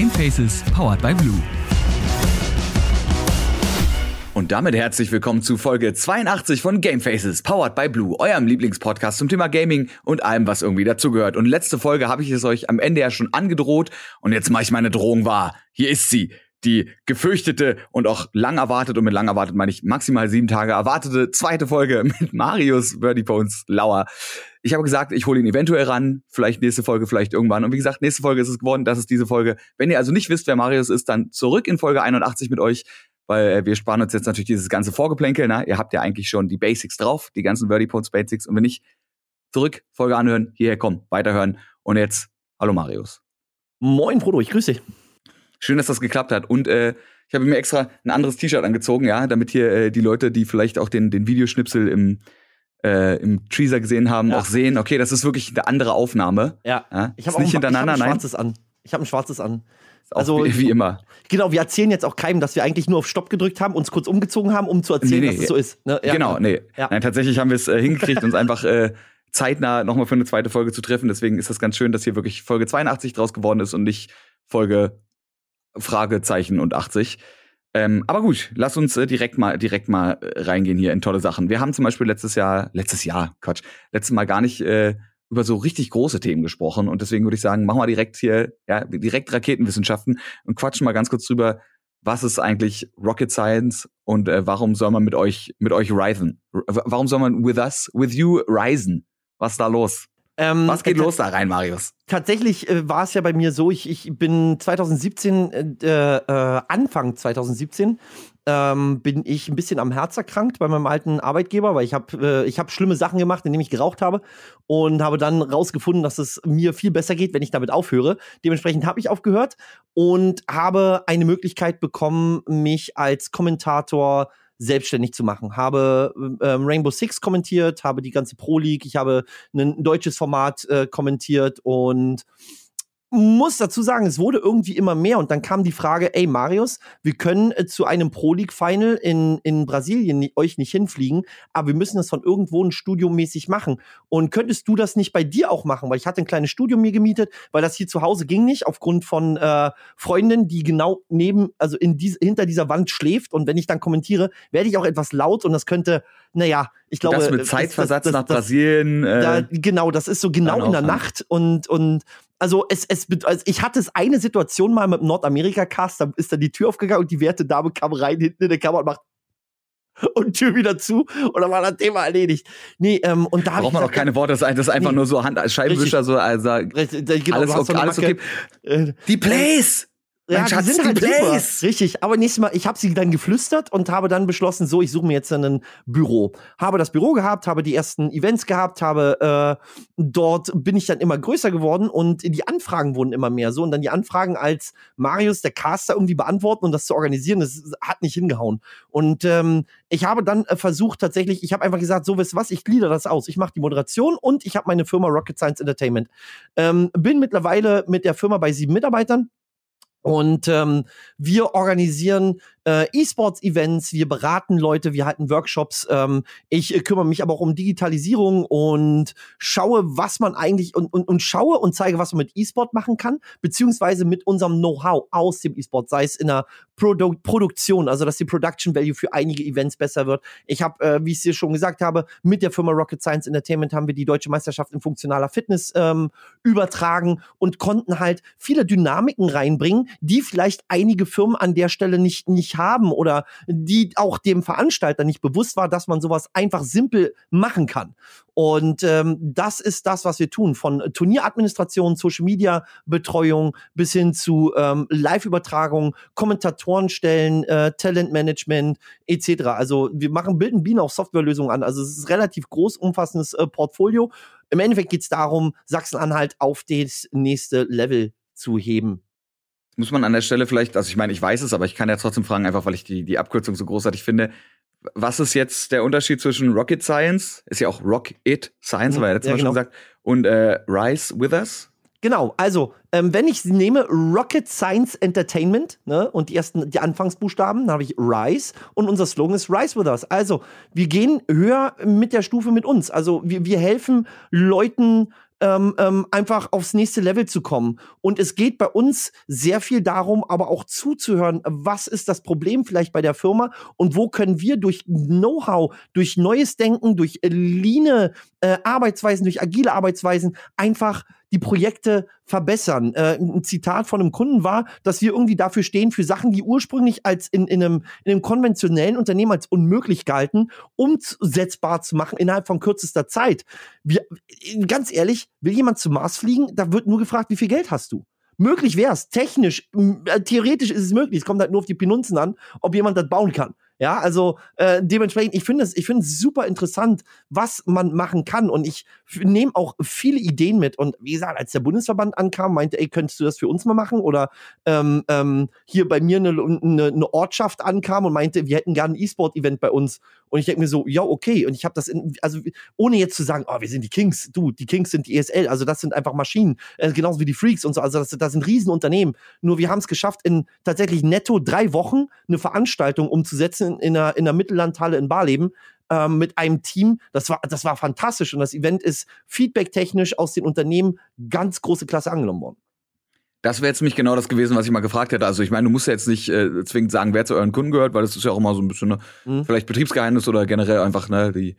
Gamefaces powered by Blue. Und damit herzlich willkommen zu Folge 82 von Gamefaces, powered by Blue, eurem Lieblingspodcast zum Thema Gaming und allem, was irgendwie dazugehört. Und letzte Folge habe ich es euch am Ende ja schon angedroht und jetzt mache ich meine Drohung wahr. Hier ist sie, die gefürchtete und auch lang erwartet, und mit lang erwartet meine ich maximal sieben Tage erwartete zweite Folge mit Marius Birdie Bones Lauer. Ich habe gesagt, ich hole ihn eventuell ran, vielleicht nächste Folge, vielleicht irgendwann. Und wie gesagt, nächste Folge ist es geworden, das ist diese Folge. Wenn ihr also nicht wisst, wer Marius ist, dann zurück in Folge 81 mit euch weil äh, wir sparen uns jetzt natürlich dieses ganze Vorgeplänkel. Na? Ihr habt ja eigentlich schon die Basics drauf, die ganzen Verdi Points Basics. Und wenn nicht, zurück, Folge anhören, hierher kommen, weiterhören. Und jetzt, hallo Marius. Moin Frodo, ich grüße dich. Schön, dass das geklappt hat. Und äh, ich habe mir extra ein anderes T-Shirt angezogen, ja, damit hier äh, die Leute, die vielleicht auch den, den Videoschnipsel im, äh, im Teaser gesehen haben, ja. auch sehen, okay, das ist wirklich eine andere Aufnahme. Ja. ja? Ich habe nicht ein, hintereinander, ich hab ein schwarzes nein. an. Ich habe ein schwarzes an. Also wie, wie, immer. Genau, wir erzählen jetzt auch keinem, dass wir eigentlich nur auf Stopp gedrückt haben, uns kurz umgezogen haben, um zu erzählen, nee, nee. dass es so ist. Ne? Ja, genau, nee. Nein, tatsächlich haben wir es äh, hingekriegt, uns einfach äh, zeitnah nochmal für eine zweite Folge zu treffen. Deswegen ist das ganz schön, dass hier wirklich Folge 82 draus geworden ist und nicht Folge Fragezeichen und 80. Ähm, aber gut, lass uns äh, direkt mal direkt mal äh, reingehen hier in tolle Sachen. Wir haben zum Beispiel letztes Jahr, letztes Jahr, Quatsch, letztes Mal gar nicht äh, über so richtig große Themen gesprochen. Und deswegen würde ich sagen, machen wir direkt hier, ja, direkt Raketenwissenschaften und quatschen mal ganz kurz drüber, was ist eigentlich Rocket Science und äh, warum soll man mit euch, mit euch reisen? Warum soll man with us, with you reisen? Was ist da los? Ähm, Was geht äh, los da rein, Marius? Tatsächlich äh, war es ja bei mir so, ich, ich bin 2017, äh, äh, Anfang 2017, ähm, bin ich ein bisschen am Herz erkrankt bei meinem alten Arbeitgeber, weil ich habe äh, ich hab schlimme Sachen gemacht, indem ich geraucht habe und habe dann rausgefunden, dass es mir viel besser geht, wenn ich damit aufhöre. Dementsprechend habe ich aufgehört und habe eine Möglichkeit bekommen, mich als Kommentator selbstständig zu machen. Habe ähm, Rainbow Six kommentiert, habe die ganze Pro League, ich habe ein deutsches Format äh, kommentiert und muss dazu sagen, es wurde irgendwie immer mehr und dann kam die Frage, ey Marius, wir können äh, zu einem Pro League Final in, in Brasilien euch nicht hinfliegen, aber wir müssen das von irgendwo ein studiomäßig machen. Und könntest du das nicht bei dir auch machen? Weil ich hatte ein kleines Studio mir gemietet, weil das hier zu Hause ging nicht, aufgrund von äh, Freundin, die genau neben, also in dies, hinter dieser Wand schläft und wenn ich dann kommentiere, werde ich auch etwas laut und das könnte, naja, ich glaube. Das mit Zeitversatz das, das, das, nach Brasilien. Äh, da, genau, das ist so genau in der Nacht und, und also es, es, also ich hatte es eine Situation mal mit dem Nordamerika-Cast, da ist dann die Tür aufgegangen und die werte Dame kam rein hinten in der Kamera und macht und Tür wieder zu und dann war das Thema erledigt. Nee, ähm, und da braucht man auch keine Worte, das ist einfach nee, nur so Hand, Scheibenwischer, so also richtig, genau, alles, okay, alles okay. Äh, die Plays! Ja, die sind halt super. Richtig. Aber nächstes Mal, ich habe sie dann geflüstert und habe dann beschlossen, so, ich suche mir jetzt ein Büro. Habe das Büro gehabt, habe die ersten Events gehabt, habe äh, dort bin ich dann immer größer geworden und die Anfragen wurden immer mehr so. Und dann die Anfragen als Marius, der Caster, irgendwie beantworten und das zu organisieren, das hat nicht hingehauen. Und ähm, ich habe dann äh, versucht, tatsächlich, ich habe einfach gesagt, so wisst was, ich glieder das aus. Ich mache die Moderation und ich habe meine Firma Rocket Science Entertainment. Ähm, bin mittlerweile mit der Firma bei sieben Mitarbeitern und ähm, wir organisieren äh, E-Sports-Events, wir beraten Leute, wir halten Workshops. Ähm, ich äh, kümmere mich aber auch um Digitalisierung und schaue, was man eigentlich und, und, und schaue und zeige, was man mit E-Sport machen kann, beziehungsweise mit unserem Know-how aus dem E-Sport, sei es in der Produ Produktion, also dass die Production Value für einige Events besser wird. Ich habe, äh, wie ich es dir schon gesagt habe, mit der Firma Rocket Science Entertainment haben wir die deutsche Meisterschaft in funktionaler Fitness ähm, übertragen und konnten halt viele Dynamiken reinbringen, die vielleicht einige Firmen an der Stelle nicht nicht nicht haben oder die auch dem Veranstalter nicht bewusst war, dass man sowas einfach simpel machen kann. Und ähm, das ist das, was wir tun. Von Turnieradministration, Social Media Betreuung bis hin zu ähm, Live-Übertragung, Kommentatorenstellen, äh, Talentmanagement etc. Also wir machen bilden Bienen auch Softwarelösungen an. Also es ist relativ groß, umfassendes äh, Portfolio. Im Endeffekt geht es darum, Sachsen-Anhalt auf das nächste Level zu heben muss man an der Stelle vielleicht, also ich meine, ich weiß es, aber ich kann ja trotzdem fragen, einfach weil ich die, die Abkürzung so großartig finde. Was ist jetzt der Unterschied zwischen Rocket Science, ist ja auch Rocket Science, mhm, haben wir ja letztes ja, Mal genau. schon gesagt, und äh, Rise with Us? Genau, also ähm, wenn ich nehme Rocket Science Entertainment ne, und die ersten, die Anfangsbuchstaben, dann habe ich Rise und unser Slogan ist Rise with us. Also wir gehen höher mit der Stufe mit uns. Also wir, wir helfen Leuten ähm, ähm, einfach aufs nächste Level zu kommen. Und es geht bei uns sehr viel darum, aber auch zuzuhören, was ist das Problem vielleicht bei der Firma und wo können wir durch Know-how, durch neues Denken, durch leane äh, Arbeitsweisen, durch agile Arbeitsweisen einfach die Projekte verbessern. Äh, ein Zitat von einem Kunden war, dass wir irgendwie dafür stehen, für Sachen, die ursprünglich als in, in, einem, in einem konventionellen Unternehmen als unmöglich galten, umsetzbar zu machen innerhalb von kürzester Zeit. Wir, ganz ehrlich, will jemand zum Mars fliegen? Da wird nur gefragt, wie viel Geld hast du? Möglich wäre es, technisch, äh, theoretisch ist es möglich. Es kommt halt nur auf die Pinunzen an, ob jemand das bauen kann. Ja, also äh, dementsprechend, ich finde es, ich finde es super interessant, was man machen kann. Und ich nehme auch viele Ideen mit. Und wie gesagt, als der Bundesverband ankam, meinte, ey, könntest du das für uns mal machen? Oder ähm, ähm, hier bei mir eine, eine, eine Ortschaft ankam und meinte, wir hätten gerne ein E-Sport-Event bei uns. Und ich denke mir so, ja, okay. Und ich habe das, in, also ohne jetzt zu sagen, oh, wir sind die Kings, du, die Kings sind die ESL, also das sind einfach Maschinen, äh, genauso wie die Freaks und so. Also das, das sind Riesenunternehmen. Nur wir haben es geschafft, in tatsächlich netto drei Wochen eine Veranstaltung umzusetzen in, in, einer, in einer Mittellandhalle in Barleben ähm, mit einem Team. Das war, das war fantastisch und das Event ist feedbacktechnisch aus den Unternehmen ganz große Klasse angenommen worden. Das wäre jetzt nicht genau das gewesen, was ich mal gefragt hätte. Also ich meine, du musst ja jetzt nicht äh, zwingend sagen, wer zu euren Kunden gehört, weil das ist ja auch immer so ein bisschen ne, mhm. vielleicht Betriebsgeheimnis oder generell einfach ne, die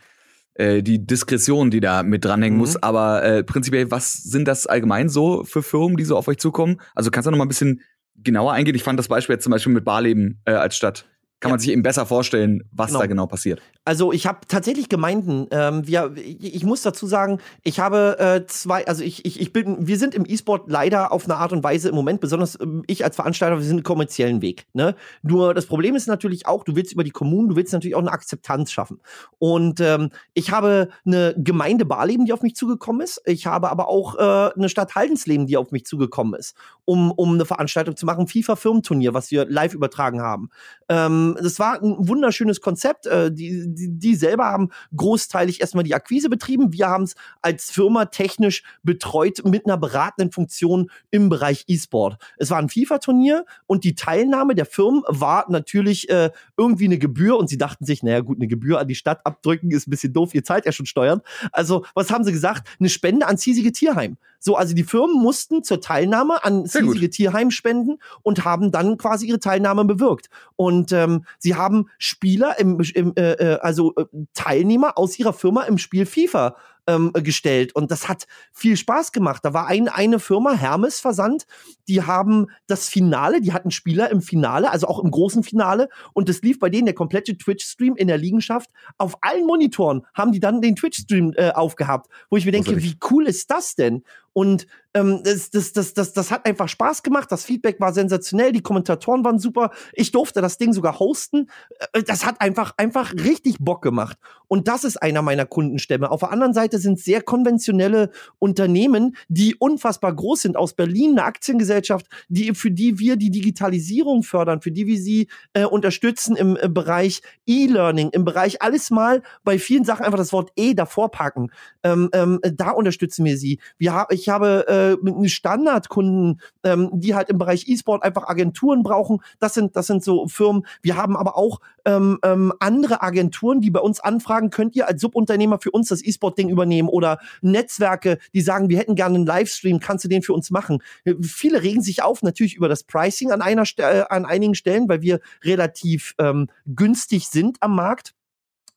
äh, die Diskretion, die da mit dranhängen mhm. muss. Aber äh, prinzipiell, was sind das allgemein so für Firmen, die so auf euch zukommen? Also kannst du noch mal ein bisschen genauer eingehen? Ich fand das Beispiel jetzt zum Beispiel mit Barleben äh, als Stadt kann ja. man sich eben besser vorstellen, was genau. da genau passiert. Also ich habe tatsächlich Gemeinden. Ähm, wir, ich, ich, muss dazu sagen, ich habe äh, zwei, also ich, ich, ich bin, wir sind im E-Sport leider auf eine Art und Weise im Moment, besonders ähm, ich als Veranstalter, wir sind einen kommerziellen Weg. Ne? Nur das Problem ist natürlich auch, du willst über die Kommunen, du willst natürlich auch eine Akzeptanz schaffen. Und ähm, ich habe eine Gemeinde Barleben, die auf mich zugekommen ist. Ich habe aber auch äh, eine Stadt Haldensleben, die auf mich zugekommen ist, um, um eine Veranstaltung zu machen, FIFA-Firmenturnier, was wir live übertragen haben. Ähm, das war ein wunderschönes Konzept. Äh, die, die, die selber haben großteilig erstmal die Akquise betrieben. Wir haben es als Firma technisch betreut mit einer beratenden Funktion im Bereich E-Sport. Es war ein FIFA-Turnier und die Teilnahme der Firmen war natürlich äh, irgendwie eine Gebühr und sie dachten sich, naja gut, eine Gebühr an die Stadt abdrücken ist ein bisschen doof, ihr zahlt ja schon Steuern. Also, was haben sie gesagt? Eine Spende an Ziesige Tierheim. So, also die Firmen mussten zur Teilnahme an Ziesige Tierheim spenden und haben dann quasi ihre Teilnahme bewirkt. Und ähm, sie haben Spieler, im, im äh, äh also äh, Teilnehmer aus ihrer Firma im Spiel FIFA ähm, gestellt. Und das hat viel Spaß gemacht. Da war ein, eine Firma, Hermes Versand, die haben das Finale, die hatten Spieler im Finale, also auch im großen Finale. Und das lief bei denen der komplette Twitch-Stream in der Liegenschaft. Auf allen Monitoren haben die dann den Twitch-Stream äh, aufgehabt, wo ich mir denke, wie cool ist das denn? Und ähm, das, das, das, das, das hat einfach Spaß gemacht. Das Feedback war sensationell. Die Kommentatoren waren super. Ich durfte das Ding sogar hosten. Äh, das hat einfach, einfach richtig Bock gemacht. Und das ist einer meiner Kundenstämme. Auf der anderen Seite sind sehr konventionelle Unternehmen, die unfassbar groß sind. Aus Berlin eine Aktiengesellschaft, die, für die wir die Digitalisierung fördern, für die wir sie äh, unterstützen im äh, Bereich E-Learning, im Bereich alles mal bei vielen Sachen einfach das Wort E davor packen. Ähm, ähm, da unterstützen wir sie. Wir haben ich habe äh, Standardkunden, ähm, die halt im Bereich E-Sport einfach Agenturen brauchen. Das sind, das sind so Firmen. Wir haben aber auch ähm, ähm, andere Agenturen, die bei uns anfragen, könnt ihr als Subunternehmer für uns das E-Sport-Ding übernehmen oder Netzwerke, die sagen, wir hätten gerne einen Livestream, kannst du den für uns machen? Äh, viele regen sich auf natürlich über das Pricing an einer äh, an einigen Stellen, weil wir relativ ähm, günstig sind am Markt.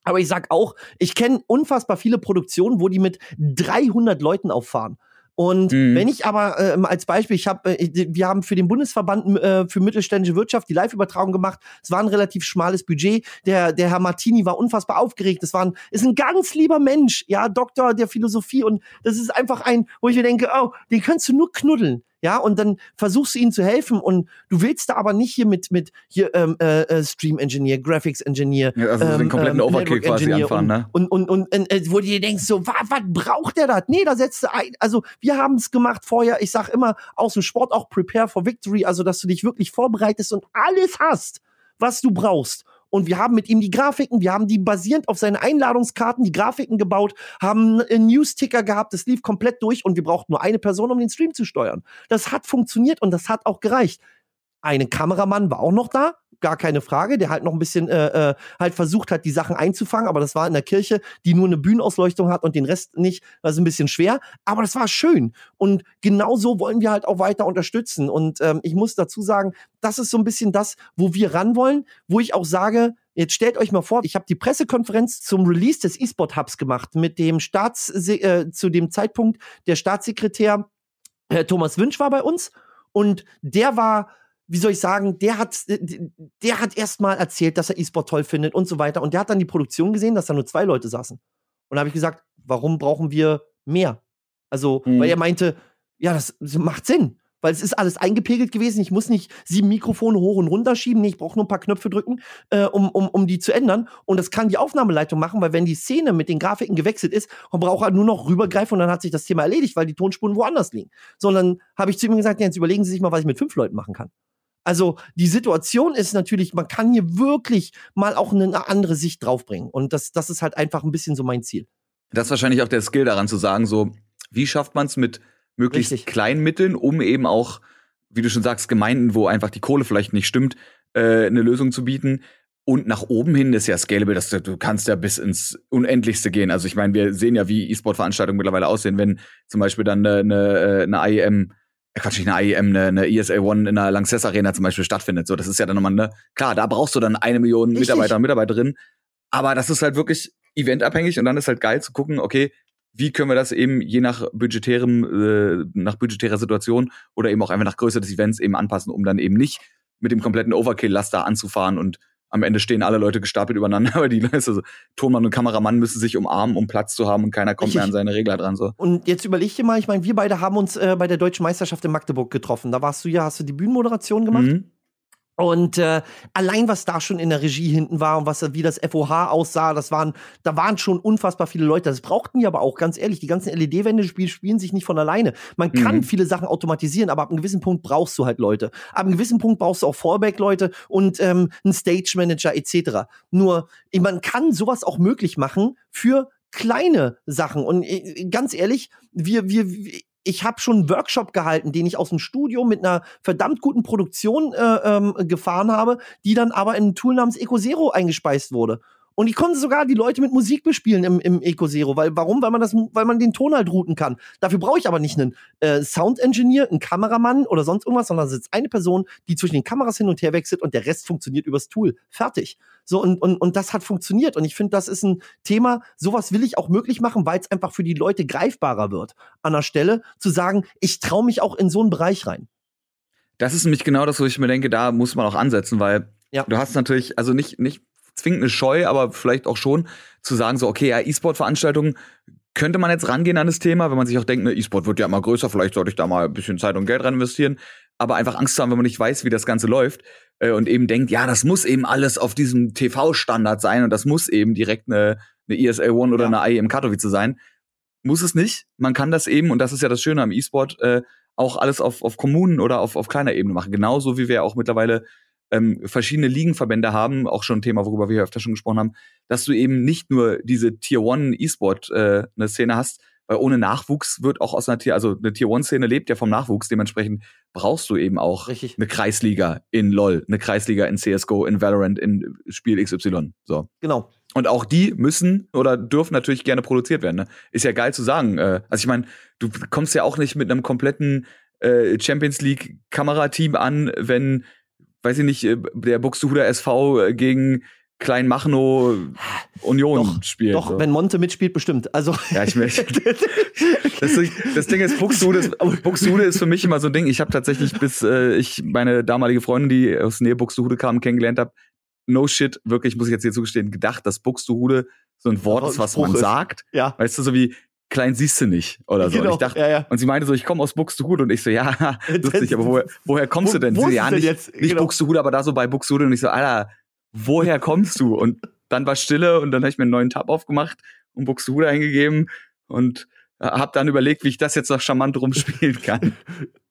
Aber ich sag auch, ich kenne unfassbar viele Produktionen, wo die mit 300 Leuten auffahren. Und mhm. wenn ich aber äh, als Beispiel, ich habe, äh, wir haben für den Bundesverband äh, für mittelständische Wirtschaft die Live-Übertragung gemacht. Es war ein relativ schmales Budget. Der, der Herr Martini war unfassbar aufgeregt. Das war ein, ist ein ganz lieber Mensch, ja, Doktor der Philosophie. Und das ist einfach ein, wo ich mir denke, oh, den könntest du nur knuddeln ja, und dann versuchst du ihnen zu helfen und du willst da aber nicht hier mit, mit hier ähm, äh, äh Stream Engineer, Graphics Engineer, ja, also ähm, den kompletten ähm, Overkill quasi anfahren, ne? Und, und, und, und äh, wo du dir denkst, so, was, was braucht der da? Nee, da setzt du ein, also wir haben es gemacht vorher, ich sag immer aus dem Sport auch prepare for victory, also dass du dich wirklich vorbereitest und alles hast, was du brauchst und wir haben mit ihm die Grafiken, wir haben die basierend auf seinen Einladungskarten die Grafiken gebaut, haben einen News-Ticker gehabt, das lief komplett durch und wir brauchten nur eine Person, um den Stream zu steuern. Das hat funktioniert und das hat auch gereicht. Ein Kameramann war auch noch da, gar keine Frage, der halt noch ein bisschen äh, äh, halt versucht hat, die Sachen einzufangen, aber das war in der Kirche, die nur eine Bühnenausleuchtung hat und den Rest nicht, das ist ein bisschen schwer, aber das war schön. Und genau so wollen wir halt auch weiter unterstützen. Und ähm, ich muss dazu sagen, das ist so ein bisschen das, wo wir ran wollen, wo ich auch sage, Jetzt stellt euch mal vor, ich habe die Pressekonferenz zum Release des E-Sport Hubs gemacht mit dem Staats äh, zu dem Zeitpunkt der Staatssekretär äh, Thomas Wünsch war bei uns. Und der war wie soll ich sagen, der hat, der hat erstmal erzählt, dass er E-Sport toll findet und so weiter. Und der hat dann die Produktion gesehen, dass da nur zwei Leute saßen. Und da habe ich gesagt, warum brauchen wir mehr? Also, mhm. weil er meinte, ja, das macht Sinn weil es ist alles eingepegelt gewesen. Ich muss nicht sieben Mikrofone hoch und runter schieben. Nee, ich brauche nur ein paar Knöpfe drücken, äh, um, um, um die zu ändern. Und das kann die Aufnahmeleitung machen, weil wenn die Szene mit den Grafiken gewechselt ist, dann braucht er nur noch rübergreifen und dann hat sich das Thema erledigt, weil die Tonspuren woanders liegen. Sondern habe ich zu ihm gesagt, ja, jetzt überlegen Sie sich mal, was ich mit fünf Leuten machen kann. Also die Situation ist natürlich, man kann hier wirklich mal auch eine andere Sicht draufbringen. Und das, das ist halt einfach ein bisschen so mein Ziel. Das ist wahrscheinlich auch der Skill daran zu sagen, so, wie schafft man es mit möglichst Richtig. kleinen Mitteln, um eben auch, wie du schon sagst, Gemeinden, wo einfach die Kohle vielleicht nicht stimmt, äh, eine Lösung zu bieten. Und nach oben hin ist ja scalable, dass du, du kannst ja bis ins Unendlichste gehen. Also ich meine, wir sehen ja, wie E-Sport-Veranstaltungen mittlerweile aussehen, wenn zum Beispiel dann eine, eine, eine IEM, äh, Quatsch, nicht eine IEM, eine, eine ESA One in der Lanxess Arena zum Beispiel stattfindet. So, das ist ja dann nochmal, ne, klar, da brauchst du dann eine Million Mitarbeiter und Mitarbeiterinnen. Aber das ist halt wirklich eventabhängig und dann ist halt geil zu gucken, okay, wie können wir das eben je nach budgetärem, äh, nach budgetärer Situation oder eben auch einfach nach Größe des Events eben anpassen, um dann eben nicht mit dem kompletten Overkill-Laster anzufahren und am Ende stehen alle Leute gestapelt übereinander, aber die Leute, also Tonmann und Kameramann müssen sich umarmen, um Platz zu haben und keiner kommt Richtig. mehr an seine Regler dran. So. Und jetzt überleg dir mal, ich meine, wir beide haben uns äh, bei der Deutschen Meisterschaft in Magdeburg getroffen. Da warst du ja, hast du die Bühnenmoderation gemacht? Mhm. Und äh, allein was da schon in der Regie hinten war und was wie das FOH aussah, das waren, da waren schon unfassbar viele Leute. Das brauchten die aber auch, ganz ehrlich. Die ganzen LED-Wände spielen, spielen sich nicht von alleine. Man kann mhm. viele Sachen automatisieren, aber ab einem gewissen Punkt brauchst du halt Leute. Ab einem gewissen Punkt brauchst du auch Fallback-Leute und ähm, einen Stage-Manager etc. Nur, man kann sowas auch möglich machen für kleine Sachen. Und äh, ganz ehrlich, wir, wir, ich habe schon einen Workshop gehalten, den ich aus dem Studio mit einer verdammt guten Produktion äh, ähm, gefahren habe, die dann aber in ein Tool namens EcoZero eingespeist wurde. Und ich konnte sogar die Leute mit Musik bespielen im, im Eco Zero. Weil, warum? Weil man das, weil man den Ton halt routen kann. Dafür brauche ich aber nicht einen äh, Sound Engineer, einen Kameramann oder sonst irgendwas, sondern es ist eine Person, die zwischen den Kameras hin und her wechselt und der Rest funktioniert übers Tool. Fertig. So, und, und, und das hat funktioniert. Und ich finde, das ist ein Thema, sowas will ich auch möglich machen, weil es einfach für die Leute greifbarer wird. An der Stelle zu sagen, ich traue mich auch in so einen Bereich rein. Das ist nämlich genau das, wo ich mir denke, da muss man auch ansetzen, weil ja. du hast natürlich, also nicht, nicht zwingend eine Scheu, aber vielleicht auch schon zu sagen, so, okay, ja, E-Sport-Veranstaltungen könnte man jetzt rangehen an das Thema, wenn man sich auch denkt, ne, E-Sport wird ja immer größer, vielleicht sollte ich da mal ein bisschen Zeit und Geld rein investieren. Aber einfach Angst zu haben, wenn man nicht weiß, wie das Ganze läuft äh, und eben denkt, ja, das muss eben alles auf diesem TV-Standard sein und das muss eben direkt eine, eine ESA One oder ja. eine IEM Katowice sein. Muss es nicht. Man kann das eben, und das ist ja das Schöne am E-Sport, äh, auch alles auf, auf Kommunen oder auf, auf kleiner Ebene machen. Genauso wie wir auch mittlerweile ähm, verschiedene Ligenverbände haben, auch schon ein Thema, worüber wir öfter schon gesprochen haben, dass du eben nicht nur diese Tier One E-Sport äh, eine Szene hast, weil ohne Nachwuchs wird auch aus einer Tier, also eine Tier One Szene lebt ja vom Nachwuchs, dementsprechend brauchst du eben auch Richtig. eine Kreisliga in LoL, eine Kreisliga in CS:GO, in Valorant, in Spiel XY. So. Genau. Und auch die müssen oder dürfen natürlich gerne produziert werden. Ne? Ist ja geil zu sagen. Äh, also ich meine, du kommst ja auch nicht mit einem kompletten äh, Champions League Kamerateam an, wenn weiß ich nicht, äh, der Buxtehuder SV äh, gegen Kleinmachnow Union doch, spielt. Doch, so. wenn Monte mitspielt, bestimmt. Also ja, ich möchte. das, das, Ding ist, Buxtehude ist, Buxtehude ist für mich immer so ein Ding. Ich habe tatsächlich, bis äh, ich meine damalige Freundin, die aus Nähe Buxtehude kam, kennengelernt habe, no shit, wirklich, muss ich jetzt hier zugestehen, gedacht, dass Buxtehude so ein Wort ist, was man ist. sagt. Ja. Weißt du, so wie klein siehst du nicht oder so. Genau, und ich dachte, ja, ja. und sie meinte so, ich komme aus Buxtehude und ich so, ja, lustig, aber woher, woher kommst wo, du denn? Wo sie, ja, nicht, jetzt? nicht genau. Buxtehude, aber da so bei Buxtehude und ich so, Alter, woher kommst du? Und dann war Stille und dann habe ich mir einen neuen Tab aufgemacht und Buxtehude eingegeben und hab dann überlegt, wie ich das jetzt noch charmant rumspielen kann.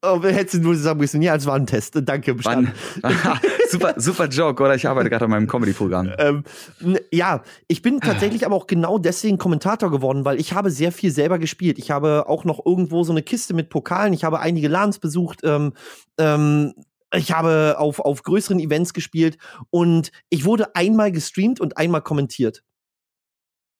Oh, hättest du nur sagen müssen, ja, es war ein Test. Danke, bestanden. super, super Joke, oder? Ich arbeite gerade an meinem Comedy-Programm. Ähm, ja, ich bin tatsächlich aber auch genau deswegen Kommentator geworden, weil ich habe sehr viel selber gespielt. Ich habe auch noch irgendwo so eine Kiste mit Pokalen. Ich habe einige LANs besucht. Ähm, ähm, ich habe auf, auf größeren Events gespielt und ich wurde einmal gestreamt und einmal kommentiert.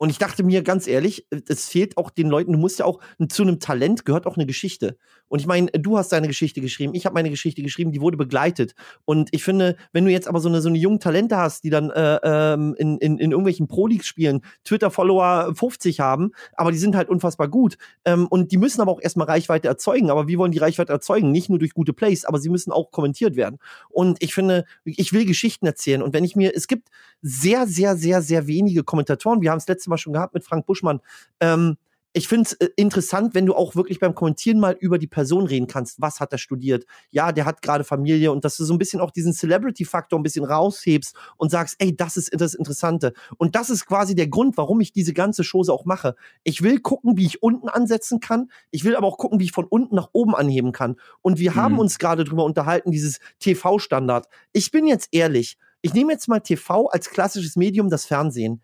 Und ich dachte mir ganz ehrlich, es fehlt auch den Leuten, du musst ja auch zu einem Talent gehört auch eine Geschichte. Und ich meine, du hast deine Geschichte geschrieben, ich habe meine Geschichte geschrieben, die wurde begleitet. Und ich finde, wenn du jetzt aber so eine, so eine jungen Talente hast, die dann äh, ähm, in, in, in irgendwelchen Pro-Leagues spielen, Twitter-Follower 50 haben, aber die sind halt unfassbar gut. Ähm, und die müssen aber auch erstmal Reichweite erzeugen. Aber wie wollen die Reichweite erzeugen? Nicht nur durch gute Plays, aber sie müssen auch kommentiert werden. Und ich finde, ich will Geschichten erzählen. Und wenn ich mir, es gibt sehr, sehr, sehr, sehr wenige Kommentatoren. Wir haben es letztes Mal schon gehabt mit Frank Buschmann. Ähm, ich finde es äh, interessant, wenn du auch wirklich beim Kommentieren mal über die Person reden kannst. Was hat er studiert? Ja, der hat gerade Familie und dass du so ein bisschen auch diesen Celebrity-Faktor ein bisschen raushebst und sagst, ey, das ist das Interessante. Und das ist quasi der Grund, warum ich diese ganze Chose auch mache. Ich will gucken, wie ich unten ansetzen kann. Ich will aber auch gucken, wie ich von unten nach oben anheben kann. Und wir mhm. haben uns gerade drüber unterhalten, dieses TV-Standard. Ich bin jetzt ehrlich. Ich nehme jetzt mal TV als klassisches Medium, das Fernsehen.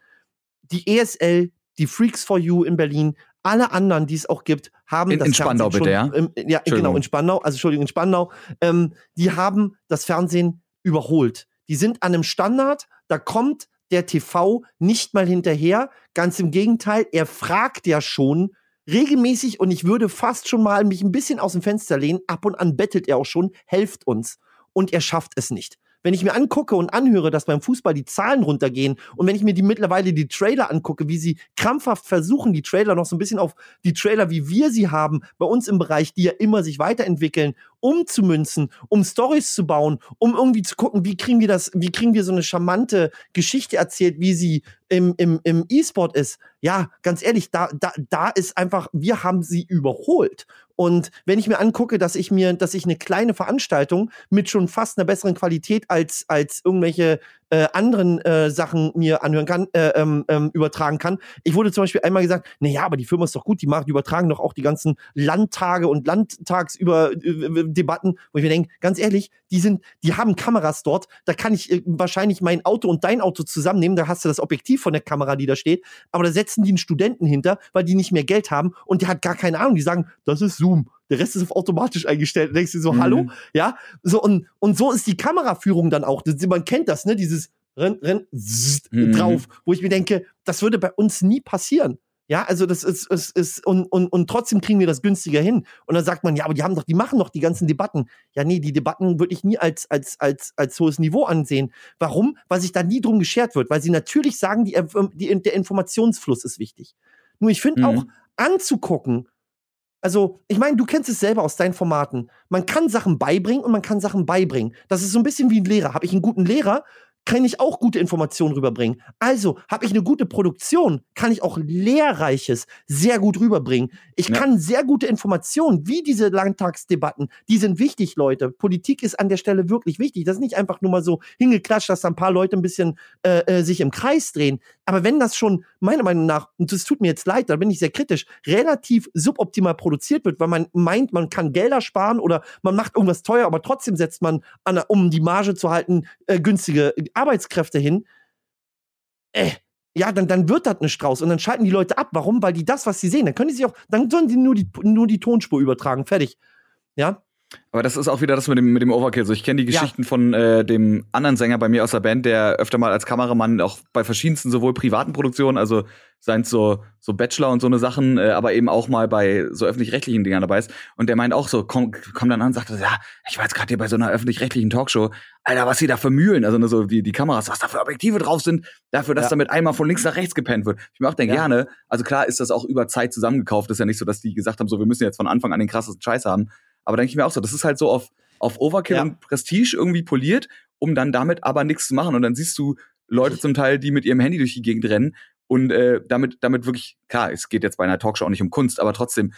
Die ESL, die Freaks for You in Berlin, alle anderen, die es auch gibt, haben in, das in Spandau Fernsehen bitte, schon, ja? Ähm, ja, genau, in Spandau, also Entschuldigung, in Spandau, ähm, die haben das Fernsehen überholt. Die sind an einem Standard, da kommt der TV nicht mal hinterher. Ganz im Gegenteil, er fragt ja schon regelmäßig und ich würde fast schon mal mich ein bisschen aus dem Fenster lehnen. Ab und an bettelt er auch schon, helft uns. Und er schafft es nicht wenn ich mir angucke und anhöre, dass beim Fußball die Zahlen runtergehen und wenn ich mir die mittlerweile die Trailer angucke, wie sie krampfhaft versuchen, die Trailer noch so ein bisschen auf die Trailer, wie wir sie haben, bei uns im Bereich, die ja immer sich weiterentwickeln, umzumünzen, um Stories zu bauen, um irgendwie zu gucken, wie kriegen wir das, wie kriegen wir so eine charmante Geschichte erzählt, wie sie im, im, im E-Sport ist. Ja, ganz ehrlich, da, da, da ist einfach, wir haben sie überholt. Und wenn ich mir angucke, dass ich mir, dass ich eine kleine Veranstaltung mit schon fast einer besseren Qualität als, als irgendwelche äh, anderen äh, Sachen mir anhören kann, äh, ähm, ähm, übertragen kann. Ich wurde zum Beispiel einmal gesagt, na ja, aber die Firma ist doch gut, die machen, die übertragen doch auch die ganzen Landtage und Landtagsüber äh, wo ich mir denke, ganz ehrlich, die sind, die haben Kameras dort, da kann ich äh, wahrscheinlich mein Auto und dein Auto zusammennehmen, da hast du das Objektiv von der Kamera, die da steht, aber da setzen die einen Studenten hinter, weil die nicht mehr Geld haben und der hat gar keine Ahnung, die sagen, das ist Zoom der Rest ist auf automatisch eingestellt. Da denkst du so, mhm. hallo? Ja, so und, und so ist die Kameraführung dann auch. Das, man kennt das, ne? Dieses Renn, Renn, zzzt, mhm. drauf, wo ich mir denke, das würde bei uns nie passieren. Ja, also das ist, ist, ist und, und, und trotzdem kriegen wir das günstiger hin. Und dann sagt man, ja, aber die haben doch, die machen doch die ganzen Debatten. Ja, nee, die Debatten würde ich nie als, als, als, als hohes Niveau ansehen. Warum? Weil sich da nie drum geschert wird, weil sie natürlich sagen, die, die der Informationsfluss ist wichtig. Nur ich finde mhm. auch anzugucken, also, ich meine, du kennst es selber aus deinen Formaten. Man kann Sachen beibringen und man kann Sachen beibringen. Das ist so ein bisschen wie ein Lehrer. Habe ich einen guten Lehrer, kann ich auch gute Informationen rüberbringen. Also habe ich eine gute Produktion, kann ich auch Lehrreiches sehr gut rüberbringen. Ich ja. kann sehr gute Informationen, wie diese Landtagsdebatten, die sind wichtig, Leute. Politik ist an der Stelle wirklich wichtig. Das ist nicht einfach nur mal so hingeklatscht, dass da ein paar Leute ein bisschen äh, äh, sich im Kreis drehen. Aber wenn das schon, meiner Meinung nach, und das tut mir jetzt leid, da bin ich sehr kritisch, relativ suboptimal produziert wird, weil man meint, man kann Gelder sparen oder man macht irgendwas teuer, aber trotzdem setzt man, an, um die Marge zu halten, äh, günstige Arbeitskräfte hin, äh, ja, dann, dann wird das ein Strauß und dann schalten die Leute ab. Warum? Weil die das, was sie sehen, dann können die sich auch, dann sollen die nur die, nur die Tonspur übertragen. Fertig. Ja. Aber das ist auch wieder das mit dem, mit dem Overkill. So, ich kenne die Geschichten ja. von äh, dem anderen Sänger bei mir aus der Band, der öfter mal als Kameramann auch bei verschiedensten, sowohl privaten Produktionen, also seien es so, so Bachelor und so eine Sachen, äh, aber eben auch mal bei so öffentlich-rechtlichen Dingern dabei ist. Und der meint auch so, komm, komm dann an und sagt, ja, ich war jetzt gerade hier bei so einer öffentlich-rechtlichen Talkshow. Alter, was sie da für Mühlen, also ne, so die, die Kameras, was da für Objektive drauf sind, dafür, dass ja. damit einmal von links nach rechts gepennt wird. Ich mir auch denke, ja. gerne, also klar ist das auch über Zeit zusammengekauft. ist ja nicht so, dass die gesagt haben, so, wir müssen jetzt von Anfang an den krassesten Scheiß haben. Aber denke ich mir auch so, das ist halt so auf, auf Overkill ja. und Prestige irgendwie poliert, um dann damit aber nichts zu machen. Und dann siehst du Leute zum Teil, die mit ihrem Handy durch die Gegend rennen und äh, damit, damit wirklich, klar, es geht jetzt bei einer Talkshow auch nicht um Kunst, aber trotzdem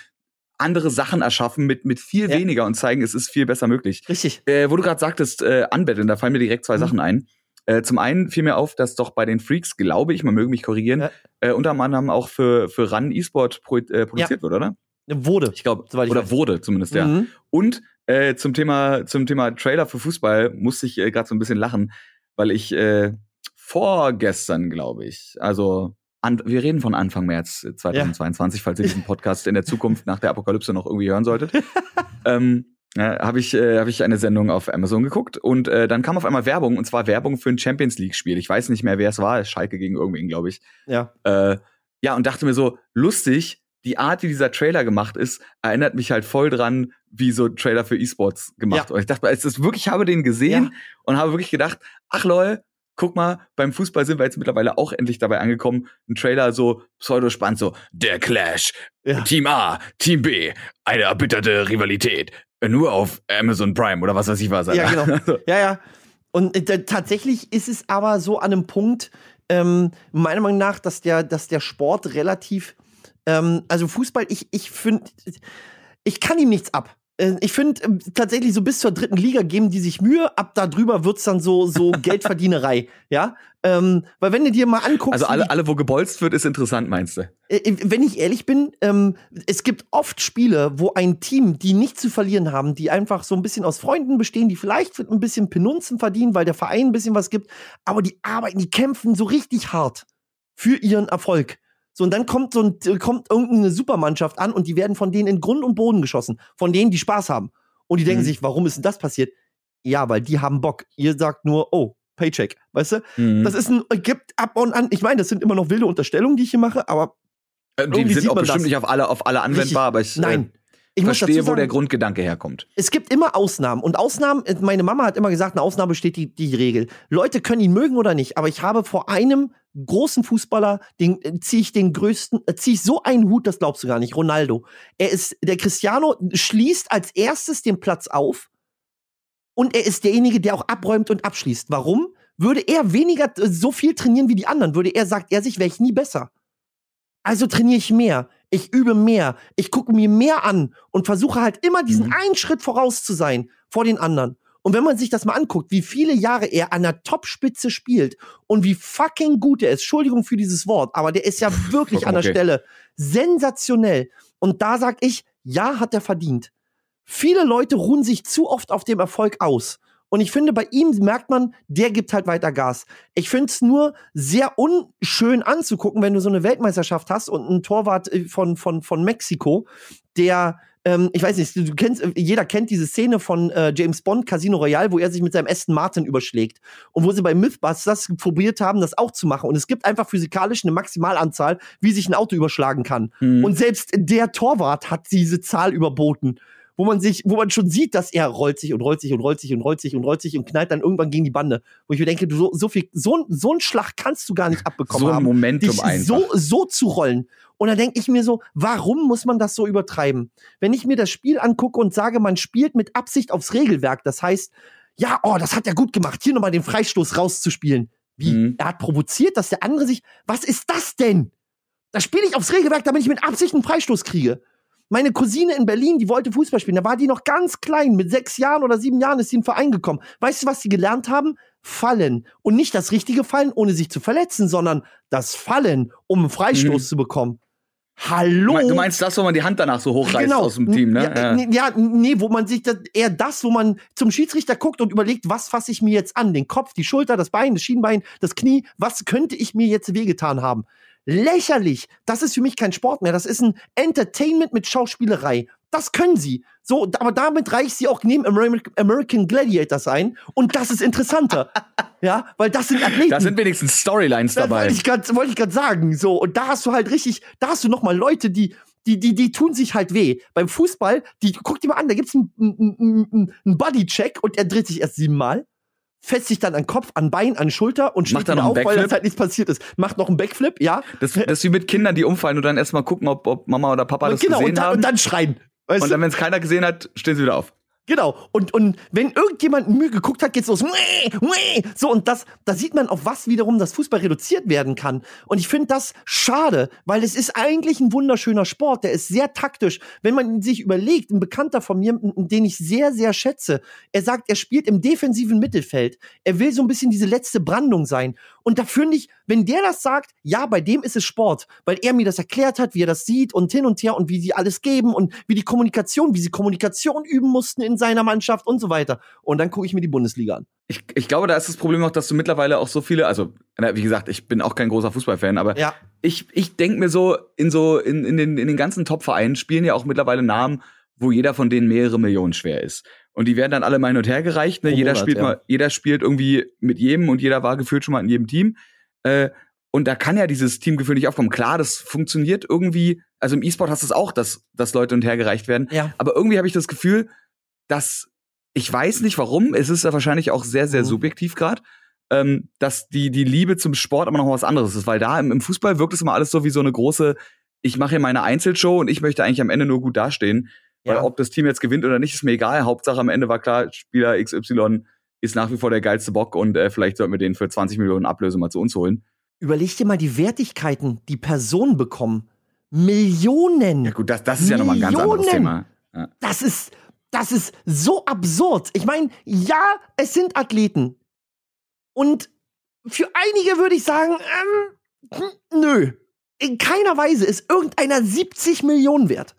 andere Sachen erschaffen mit, mit viel ja. weniger und zeigen, es ist viel besser möglich. Richtig. Äh, wo du gerade sagtest, äh, anbetteln, da fallen mir direkt zwei mhm. Sachen ein. Äh, zum einen fiel mir auf, dass doch bei den Freaks, glaube ich, man möge mich korrigieren, ja. äh, unter anderem auch für, für RAN E-Sport pro, äh, produziert ja. wird, oder? Wurde. Ich glaube, oder weiß. wurde zumindest, ja. Mhm. Und äh, zum Thema zum Thema Trailer für Fußball musste ich äh, gerade so ein bisschen lachen, weil ich äh, vorgestern, glaube ich, also an, wir reden von Anfang März 2022, ja. falls ihr diesen Podcast in der Zukunft nach der Apokalypse noch irgendwie hören solltet. ähm, äh, habe ich, äh, hab ich eine Sendung auf Amazon geguckt und äh, dann kam auf einmal Werbung und zwar Werbung für ein Champions League-Spiel. Ich weiß nicht mehr, wer es war, Schalke gegen irgendwen, glaube ich. Ja. Äh, ja, und dachte mir so, lustig, die Art, wie dieser Trailer gemacht ist, erinnert mich halt voll dran, wie so Trailer für E-Sports gemacht. Ja. Und ich dachte, es ist wirklich, ich habe den gesehen Ja. und habe wirklich gedacht, ach lol, guck mal, beim Fußball sind wir jetzt mittlerweile auch endlich dabei angekommen. Ein Trailer so pseudo-spannend, so der Clash, Ja. Team A, Team B, eine erbitterte Rivalität. Nur auf Amazon Prime oder was weiß ich was. Ja, Alter. genau. Ja, ja. Und äh, tatsächlich ist es aber so an einem Punkt, ähm, meiner Meinung nach, dass der, dass der Sport relativ, ähm, also Fußball, ich, ich finde, ich kann ihm nichts ab. Äh, Ich finde ähm, tatsächlich so bis zur dritten Liga geben die sich Mühe, ab da drüber wird's dann so, so Geldverdienerei, ja. Ähm, weil wenn du dir mal anguckst, Also alle, alle, wo gebolzt wird, ist interessant, meinst du? äh, wenn ich ehrlich bin, ähm, es gibt oft Spiele, wo ein Team, die nichts zu verlieren haben, die einfach so ein bisschen aus Freunden bestehen, die vielleicht ein bisschen Penunzen verdienen, weil der Verein ein bisschen was gibt, aber die arbeiten, die kämpfen so richtig hart für ihren Erfolg. So, und dann kommt so ein, kommt irgendeine Supermannschaft an und die werden von denen in Grund und Boden geschossen. Von denen, die Spaß haben. Und die denken Mhm. sich, warum ist denn das passiert? Ja, weil die haben Bock. Ihr sagt nur, oh, Paycheck. Weißt du? Mhm. Das ist ein, gibt ab und an, ich meine, das sind immer noch wilde Unterstellungen, die ich hier mache, aber Äh, die sind auch bestimmt das. nicht auf alle, auf alle anwendbar, aber ich Nein. äh, Ich verstehe, dazu wo der sagen, Grundgedanke herkommt. es gibt immer Ausnahmen. Und Ausnahmen, äh, meine Mama hat immer gesagt, eine Ausnahme steht die, die Regel. Leute können ihn mögen oder nicht, aber ich habe vor einem großen Fußballer, den äh, ziehe ich den größten, äh, ziehe ich so einen Hut, das glaubst du gar nicht, Ronaldo. Er ist, der Cristiano schließt als erstes den Platz auf und er ist derjenige, der auch abräumt und abschließt. Warum? Würde er weniger äh, so viel trainieren wie die anderen, würde er, sagt er sich, wäre ich nie besser. Also trainiere ich mehr, ich übe mehr, ich gucke mir mehr an und versuche halt immer diesen Mhm. einen Schritt voraus zu sein vor den anderen. Und wenn man sich das mal anguckt, wie viele Jahre er an der Topspitze spielt und wie fucking gut er ist, Entschuldigung für dieses Wort, aber der ist ja wirklich an der Okay. Stelle sensationell. Und da sag ich, ja, hat er verdient. Viele Leute ruhen sich zu oft auf dem Erfolg aus. Und ich finde, bei ihm merkt man, der gibt halt weiter Gas. Ich finde es nur sehr unschön anzugucken, wenn du so eine Weltmeisterschaft hast und einen Torwart äh, von, von, von Mexiko, der, ähm, ich weiß nicht, du, kennst, äh, jeder kennt diese Szene von äh, James Bond Casino Royale, wo er sich mit seinem Aston Martin überschlägt. Und wo sie bei Mythbusters probiert haben, das auch zu machen. Und es gibt einfach physikalisch eine Maximalanzahl, wie sich ein Auto überschlagen kann. Mhm. Und selbst der Torwart hat diese Zahl überboten. Wo man sich, wo man schon sieht, dass er rollt sich und rollt sich und rollt sich und rollt sich und rollt sich und knallt dann irgendwann gegen die Bande. Wo ich mir denke, du, so, so viel, so, so einen Schlag kannst du gar nicht abbekommen so ein haben. Momentum Dich einfach. so, so zu rollen. Und dann denke ich mir so, warum muss man das so übertreiben? Wenn ich mir das Spiel angucke und sage, man spielt mit Absicht aufs Regelwerk, das heißt, ja, oh, das hat er gut gemacht, hier nochmal den Freistoß rauszuspielen. Wie? Mhm. Er hat provoziert, dass der andere sich, was ist das denn? Da spiele ich aufs Regelwerk, damit ich mit Absicht einen Freistoß kriege. Meine Cousine in Berlin, die wollte Fußball spielen, da war die noch ganz klein, mit sechs Jahren oder sieben Jahren ist sie in den Verein gekommen. Weißt du, was sie gelernt haben? Fallen. Und nicht das richtige Fallen, ohne sich zu verletzen, sondern das Fallen, um einen Freistoß Mhm. zu bekommen. Hallo? Du mein- Du meinst das, wo man die Hand danach so hochreißt aus dem Team, ne? Ja, ja. ja, nee, wo man sich das, eher das, wo man zum Schiedsrichter guckt und überlegt, was fasse ich mir jetzt an? Den Kopf, die Schulter, das Bein, das Schienbein, das Knie, was könnte ich mir jetzt wehgetan haben? Lächerlich. Das ist für mich kein Sport mehr. Das ist ein Entertainment mit Schauspielerei. Das können sie. So, aber damit reicht sie auch neben Ameri- American Gladiators ein. Und das ist interessanter. ja, weil das sind Athleten. Da sind wenigstens Storylines Das dabei. wollte ich grad- wollte ich gerade sagen. So, und da hast du halt richtig, da hast du noch mal Leute, die, die, die, die tun sich halt weh. Beim Fußball, die, guck dir mal an, da gibt's einen ein, ein, ein Bodycheck und er dreht sich erst siebenmal, fässt sich dann an Kopf, an Bein, an Schulter und steht dann auf, einen weil das halt nichts passiert ist. Macht noch einen Backflip, ja. Das, das ist wie mit Kindern, die umfallen und dann erstmal gucken, ob, ob Mama oder Papa das genau, gesehen und dann, haben. und dann schreien. Weißt Und dann, wenn es keiner gesehen hat, stehen sie wieder auf. Genau. Und, und wenn irgendjemand Mühe geguckt hat, geht's los. So, und das, da sieht man, auf was wiederum das Fußball reduziert werden kann. Und ich finde das schade, weil es ist eigentlich ein wunderschöner Sport. Der ist sehr taktisch. Wenn man sich überlegt, ein Bekannter von mir, den ich sehr, sehr schätze, er sagt, er spielt im defensiven Mittelfeld. Er will so ein bisschen diese letzte Brandung sein. Und da finde ich, wenn der das sagt, ja, bei dem ist es Sport, weil er mir das erklärt hat, wie er das sieht und hin und her und wie sie alles geben und wie die Kommunikation, wie sie Kommunikation üben mussten in seiner Mannschaft und so weiter. Und dann gucke ich mir die Bundesliga an. Ich, ich glaube, da ist das Problem auch, dass du mittlerweile auch so viele, also wie gesagt, ich bin auch kein großer Fußballfan, aber Ja. ich, ich denke mir so, in so, in, in, den, in den ganzen Top-Vereinen spielen ja auch mittlerweile Namen, wo jeder von denen mehrere Millionen schwer ist. Und die werden dann alle mal hin und her gereicht. Ne? Pro jeder Monat, spielt ja. mal, jeder spielt irgendwie mit jedem und jeder war gefühlt schon mal in jedem Team. Äh, und da kann ja dieses Teamgefühl nicht aufkommen. Klar, das funktioniert irgendwie. Also im E-Sport hast du es auch, dass, dass Leute hin und her gereicht werden. Ja. Aber irgendwie habe ich das Gefühl, dass ich weiß nicht warum. Es ist ja wahrscheinlich auch sehr, sehr Mhm. subjektiv gerade. Ähm, dass die, die Liebe zum Sport aber noch was anderes ist, weil da im, im Fußball wirkt es immer alles so wie so eine große, ich mache hier meine Einzelshow und ich möchte eigentlich am Ende nur gut dastehen. Weil Ja. ob das Team jetzt gewinnt oder nicht, ist mir egal. Hauptsache am Ende war klar, Spieler XY ist nach wie vor der geilste Bock und äh, vielleicht sollten wir den für 20 Millionen Ablöse mal zu uns holen. Überleg dir mal die Wertigkeiten, die Personen bekommen. Millionen. Ja gut, das, das ist ja nochmal ein ganz anderes Millionen. Thema. Das ist, das ist so absurd. Ich meine, ja, es sind Athleten. Und für einige würde ich sagen, ähm, hm, nö. In keiner Weise ist irgendeiner 70 Millionen wert.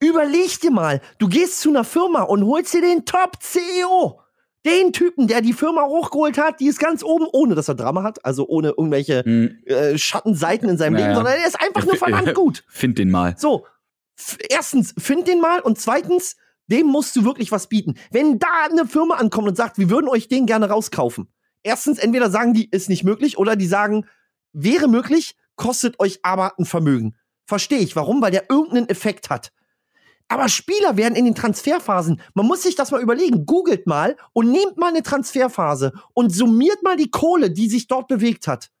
Überleg dir mal, du gehst zu einer Firma und holst dir den Top-CEO. Den Typen, der die Firma hochgeholt hat, die ist ganz oben, ohne dass er Drama hat, also ohne irgendwelche Hm, äh, Schattenseiten in seinem Naja. Leben, sondern er ist einfach nur verdammt gut. Find den mal. So, erstens, find den mal und zweitens, dem musst du wirklich was bieten. Wenn da eine Firma ankommt und sagt, wir würden euch den gerne rauskaufen. Erstens, entweder sagen die, ist nicht möglich, oder die sagen, wäre möglich, kostet euch aber ein Vermögen. Verstehe ich. Warum? Weil der irgendeinen Effekt hat. Aber Spieler werden in den Transferphasen, man muss sich das mal überlegen, googelt mal und nehmt mal eine Transferphase und summiert mal die Kohle, die sich dort bewegt hat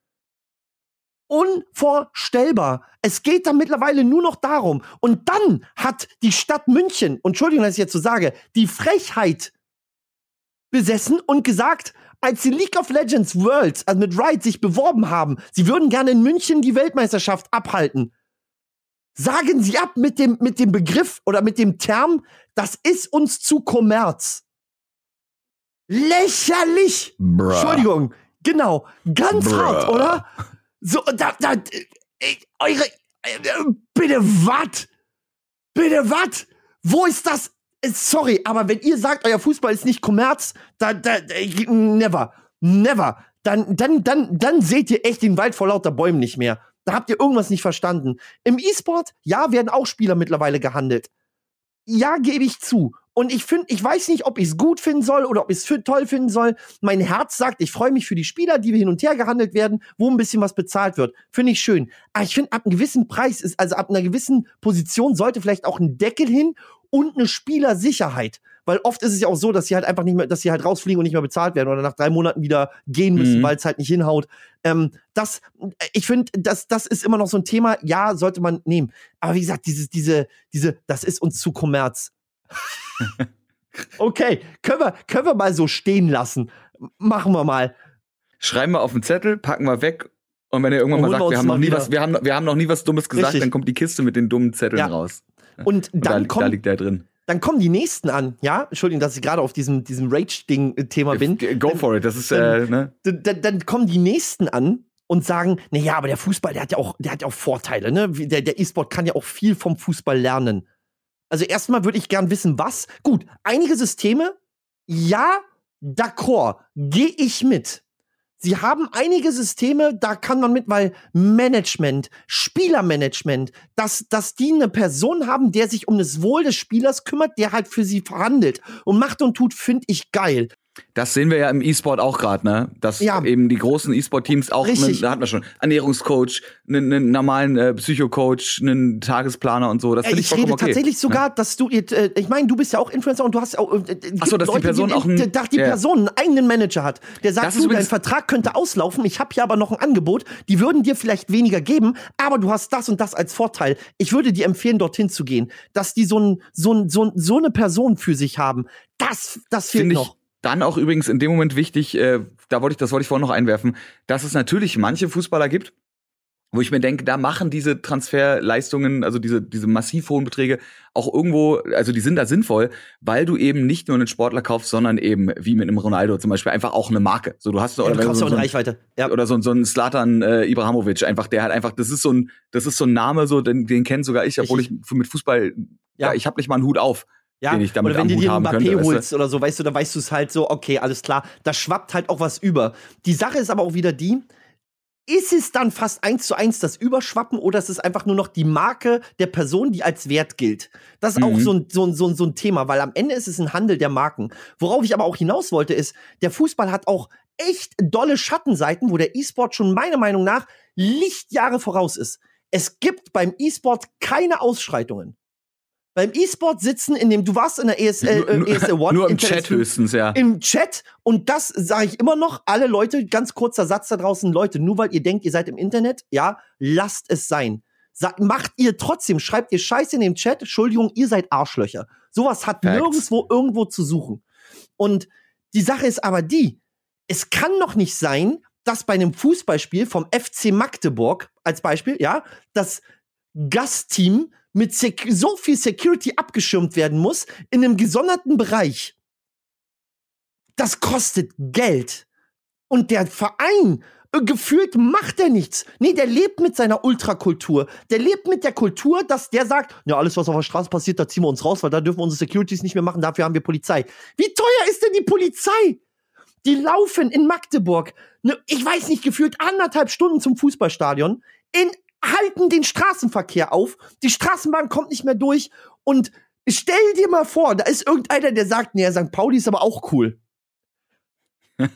unvorstellbar. Es geht da mittlerweile nur noch darum. Und dann hat die Stadt München, Entschuldigung, dass ich jetzt so sage, die Frechheit besessen und gesagt, als die League of Legends Worlds, also mit Riot sich beworben haben, sie würden gerne in München die Weltmeisterschaft abhalten. Sagen Sie ab mit dem, mit dem Begriff oder mit dem Term, das ist uns zu Kommerz. Lächerlich! Bruh. Entschuldigung, genau, ganz Bruh. hart, oder? So, da, da, äh, eure, äh, bitte wat? Bitte wat? Wo ist das? Äh, Sorry, aber wenn ihr sagt, euer Fußball ist nicht Kommerz, da, da, äh, never, never. Dann, dann, dann, dann seht ihr echt den Wald vor lauter Bäumen nicht mehr. Da habt ihr irgendwas nicht verstanden. Im E-Sport, ja, werden auch Spieler mittlerweile gehandelt. Ja, gebe ich zu. Und ich finde, ich weiß nicht, ob ich es gut finden soll oder ob ich es toll finden soll. Mein Herz sagt, ich freue mich für die Spieler, die hin und her gehandelt werden, wo ein bisschen was bezahlt wird. Finde ich schön. Aber ich finde, ab einem gewissen Preis ist, also ab einer gewissen Position sollte vielleicht auch ein Deckel hin und eine Spielersicherheit. Weil oft ist es ja auch so, dass sie halt einfach nicht mehr, dass sie halt rausfliegen und nicht mehr bezahlt werden oder nach drei Monaten wieder gehen müssen, Mhm. weil es halt nicht hinhaut. Ähm, das, ich finde, das, das ist immer noch so ein Thema. Ja, sollte man nehmen. Aber wie gesagt, dieses, diese, diese, das ist uns zu Kommerz. okay, können wir, können wir mal so stehen lassen. Machen wir mal. Schreiben wir auf den Zettel, packen wir weg. Und wenn ihr irgendwann mal sagt, wir haben, noch nie wieder. was, wir, haben, wir haben noch nie was Dummes gesagt, Richtig. dann kommt die Kiste mit den dummen Zetteln Ja. raus. Und Und da, dann da kommen, liegt der drin. dann kommen die nächsten an. Ja, Entschuldigung, dass ich gerade auf diesem, diesem Rage-Ding-Thema bin. Go for it, das ist, äh, ne? dann, dann, dann kommen die nächsten an und sagen, na ja, aber der Fußball, der hat ja auch, der hat ja auch Vorteile, ne? Der, der E-Sport kann ja auch viel vom Fußball lernen. Also erstmal würde ich gern wissen, was. Gut, einige Systeme, ja, d'accord, gehe ich mit. Sie haben einige Systeme, da kann man mit, weil Management, Spielermanagement, dass, dass die eine Person haben, der sich um das Wohl des Spielers kümmert, der halt für sie verhandelt und macht und tut, finde ich geil. Das sehen wir ja im E-Sport auch gerade, ne? Dass Ja. eben die großen E-Sport-Teams auch, einen, da hatten wir schon, Ernährungscoach, einen, einen normalen äh, Psychocoach, einen Tagesplaner und so. Das finde ich ich rede okay. tatsächlich sogar, dass du, äh, ich meine, du bist ja auch Influencer und du hast auch, äh, äh, Ach so, dass die Person auch ein- ein, dass die ja. Person einen eigenen Manager hat, der sagt, du, dein Vertrag könnte auslaufen, ich habe hier aber noch ein Angebot, die würden dir vielleicht weniger geben, aber du hast das und das als Vorteil. Ich würde dir empfehlen, dorthin zu gehen, dass die so, ein, so, ein, so, ein, so eine Person für sich haben. Das, das fehlt noch. Dann auch übrigens in dem Moment wichtig, äh, da wollte ich, das wollte ich vorhin noch einwerfen, dass es natürlich manche Fußballer gibt, wo ich mir denke, da machen diese Transferleistungen, also diese, diese massiv hohen Beträge auch irgendwo, also die sind da sinnvoll, weil du eben nicht nur einen Sportler kaufst, sondern eben, wie mit einem Ronaldo zum Beispiel, einfach auch eine Marke. So, du hast Ja, oder du kaufst so, auch eine ein- Reichweite. Ja. oder so, so ein Slatan äh, Ibrahimovic, einfach, der halt einfach, das ist so ein, das ist so ein Name, so, den, den kennt sogar ich, obwohl ich mit Fußball, ja, Ja. ich habe nicht mal einen Hut auf. Ja, den ich damit oder wenn du dir einen Mbappé könnte, holst oder so, weißt du, dann weißt du es halt so, okay, alles klar. Da schwappt halt auch was über. Die Sache ist aber auch wieder die, ist es dann fast eins zu eins das Überschwappen oder ist es einfach nur noch die Marke der Person, die als Wert gilt? Das ist mhm. auch so ein, so, ein, so, ein, so ein Thema, weil am Ende ist es ein Handel der Marken. Worauf ich aber auch hinaus wollte, ist, der Fußball hat auch echt dolle Schattenseiten, wo der E-Sport schon meiner Meinung nach Lichtjahre voraus ist. Es gibt beim E-Sport keine Ausschreitungen beim E-Sport sitzen, in dem du warst in der ESL, äh, ESL One. Nur im Chat höchstens, ja. Im Chat. Und das sage ich immer noch, alle Leute, ganz kurzer Satz da draußen, Leute, nur weil ihr denkt, ihr seid im Internet, ja, lasst es sein. Sagt, macht ihr trotzdem, schreibt ihr Scheiße in dem Chat, Entschuldigung, ihr seid Arschlöcher. Sowas hat Facts. nirgendwo irgendwo zu suchen. Und die Sache ist aber die, es kann doch nicht sein, dass bei einem Fußballspiel vom FC Magdeburg als Beispiel, ja, das Gastteam mit Sec so viel Security abgeschirmt werden muss in einem gesonderten Bereich. Das kostet Geld. Und der Verein äh, gefühlt macht er nichts. Nee, der lebt mit seiner Ultrakultur. Der lebt mit der Kultur, dass der sagt, ja, alles, was auf der Straße passiert, da ziehen wir uns raus, weil da dürfen unsere Securities nicht mehr machen, dafür haben wir Polizei. Wie teuer ist denn die Polizei? Die laufen in Magdeburg, ne, ich weiß nicht, gefühlt anderthalb Stunden zum Fußballstadion in halten den Straßenverkehr auf. Die Straßenbahn kommt nicht mehr durch. Und stell dir mal vor, da ist irgendeiner, der sagt, nee, St. Pauli ist aber auch cool.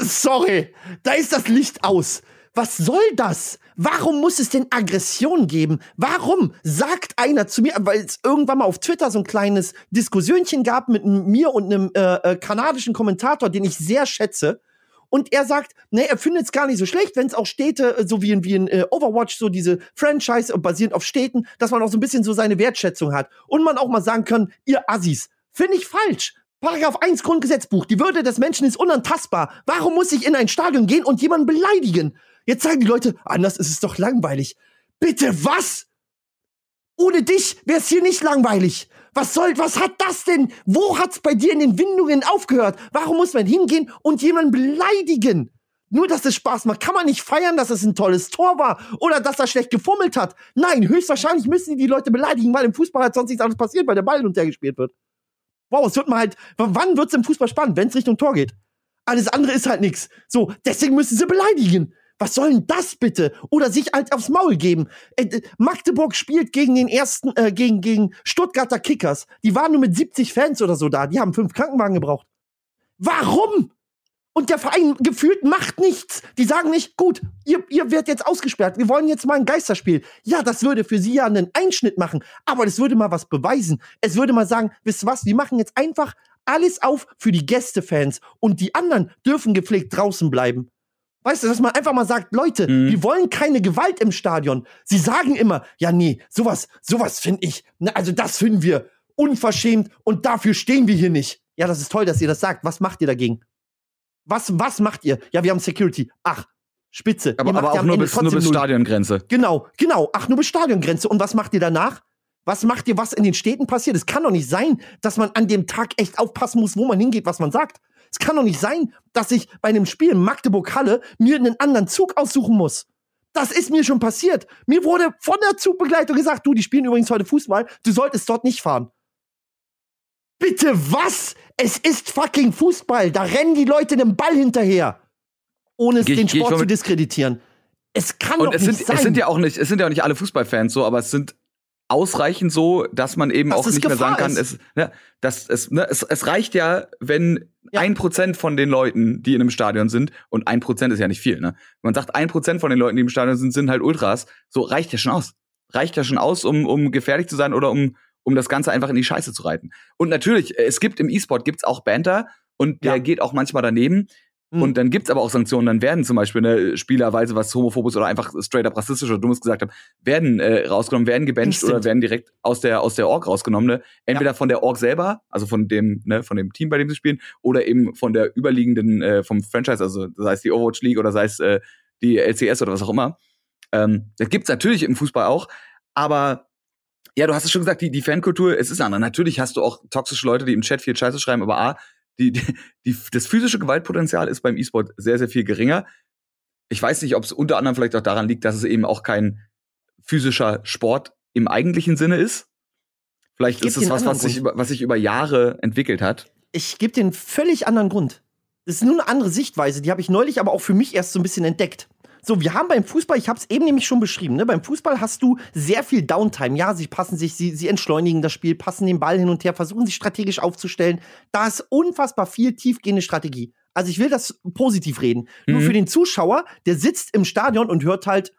Sorry, da ist das Licht aus. Was soll das? Warum muss es denn Aggression geben? Warum sagt einer zu mir, weil es irgendwann mal auf Twitter so ein kleines Diskussionchen gab mit mir und einem äh, äh, kanadischen Kommentator, den ich sehr schätze, und er sagt, nee, er findet es gar nicht so schlecht, wenn es auch Städte, äh, so wie in, wie in äh, Overwatch, so diese Franchise basierend auf Städten, dass man auch so ein bisschen so seine Wertschätzung hat. Und man auch mal sagen kann, ihr Assis, finde ich falsch. Paragraph 1 Grundgesetzbuch, die Würde des Menschen ist unantastbar. Warum muss ich in ein Stadion gehen und jemanden beleidigen? Jetzt sagen die Leute, anders ist es doch langweilig. Bitte was? Ohne dich wäre es hier nicht langweilig. Was soll, was hat das denn? Wo hat's bei dir in den Windungen aufgehört? Warum muss man hingehen und jemanden beleidigen? Nur, dass es Spaß macht. Kann man nicht feiern, dass es ein tolles Tor war oder dass er schlecht gefummelt hat. Nein, höchstwahrscheinlich müssen die, die Leute beleidigen, weil im Fußball halt sonst nichts anderes passiert, weil der Ball untergespielt wird. Wow, es wird mal halt, wann wird's im Fußball spannend? Wenn es Richtung Tor geht. Alles andere ist halt nichts. So, deswegen müssen sie beleidigen. Was soll denn das bitte? Oder sich halt aufs Maul geben. Äh, Magdeburg spielt gegen den ersten, äh, gegen, gegen Stuttgarter Kickers. Die waren nur mit 70 Fans oder so da. Die haben fünf Krankenwagen gebraucht. Warum? Und der Verein gefühlt macht nichts. Die sagen nicht, gut, ihr, ihr werdet jetzt ausgesperrt, wir wollen jetzt mal ein Geisterspiel. Ja, das würde für sie ja einen Einschnitt machen, aber das würde mal was beweisen. Es würde mal sagen, wisst ihr was, wir machen jetzt einfach alles auf für die Gästefans und die anderen dürfen gepflegt draußen bleiben. Weißt du, dass man einfach mal sagt, Leute, mhm. wir wollen keine Gewalt im Stadion. Sie sagen immer, ja, nee, sowas, sowas finde ich, ne, also das finden wir unverschämt und dafür stehen wir hier nicht. Ja, das ist toll, dass ihr das sagt. Was macht ihr dagegen? Was, was macht ihr? Ja, wir haben Security. Ach, Spitze. Aber, aber auch nur bis, nur bis Stadiongrenze. Genau, genau. Ach, nur bis Stadiongrenze. Und was macht ihr danach? Was macht ihr, was in den Städten passiert? Es kann doch nicht sein, dass man an dem Tag echt aufpassen muss, wo man hingeht, was man sagt. Es kann doch nicht sein, dass ich bei einem Spiel Magdeburg-Halle mir einen anderen Zug aussuchen muss. Das ist mir schon passiert. Mir wurde von der Zugbegleitung gesagt, du, die spielen übrigens heute Fußball, du solltest dort nicht fahren. Bitte was? Es ist fucking Fußball. Da rennen die Leute dem Ball hinterher. Ohne es den Sport zu diskreditieren. Es kann und doch es nicht sind, sein. Es sind ja auch nicht, es sind ja auch nicht alle Fußballfans so, aber es sind ausreichend so, dass man eben dass auch nicht Gefahr mehr sagen kann, es, ne, dass es, ne, es, es reicht ja, wenn ein ja. Prozent von den Leuten, die in einem Stadion sind, und ein Prozent ist ja nicht viel, ne? Man sagt, ein Prozent von den Leuten, die im Stadion sind, sind halt Ultras. So reicht ja schon aus. Reicht ja schon aus, um, um gefährlich zu sein oder um, um das Ganze einfach in die Scheiße zu reiten. Und natürlich, es gibt im E-Sport gibt's auch Banter und der ja. geht auch manchmal daneben. Mhm. Und dann gibt's aber auch Sanktionen, dann werden zum Beispiel ne, Spieler, weil sie was homophobes oder einfach straight up rassistisch oder dummes gesagt haben, werden äh, rausgenommen, werden gebencht oder werden direkt aus der aus der Org rausgenommen. Ne? Entweder ja. von der Org selber, also von dem ne, von dem Team, bei dem sie spielen, oder eben von der überliegenden äh, vom Franchise, also sei es die Overwatch League oder sei es äh, die LCS oder was auch immer. Ähm, das gibt's natürlich im Fußball auch, aber ja, du hast es schon gesagt, die, die Fankultur, es ist andere. Natürlich hast du auch toxische Leute, die im Chat viel Scheiße schreiben, aber A, die, die, die, das physische Gewaltpotenzial ist beim E-Sport sehr, sehr viel geringer. Ich weiß nicht, ob es unter anderem vielleicht auch daran liegt, dass es eben auch kein physischer Sport im eigentlichen Sinne ist. Vielleicht ist es was, was sich, über, was sich über Jahre entwickelt hat. Ich gebe den völlig anderen Grund. Das ist nur eine andere Sichtweise, die habe ich neulich aber auch für mich erst so ein bisschen entdeckt. So, wir haben beim Fußball, ich habe es eben nämlich schon beschrieben, ne? beim Fußball hast du sehr viel Downtime. Ja, sie passen sich, sie, sie entschleunigen das Spiel, passen den Ball hin und her, versuchen sich strategisch aufzustellen. Da ist unfassbar viel tiefgehende Strategie. Also ich will das positiv reden. Mhm. Nur für den Zuschauer, der sitzt im Stadion und hört halt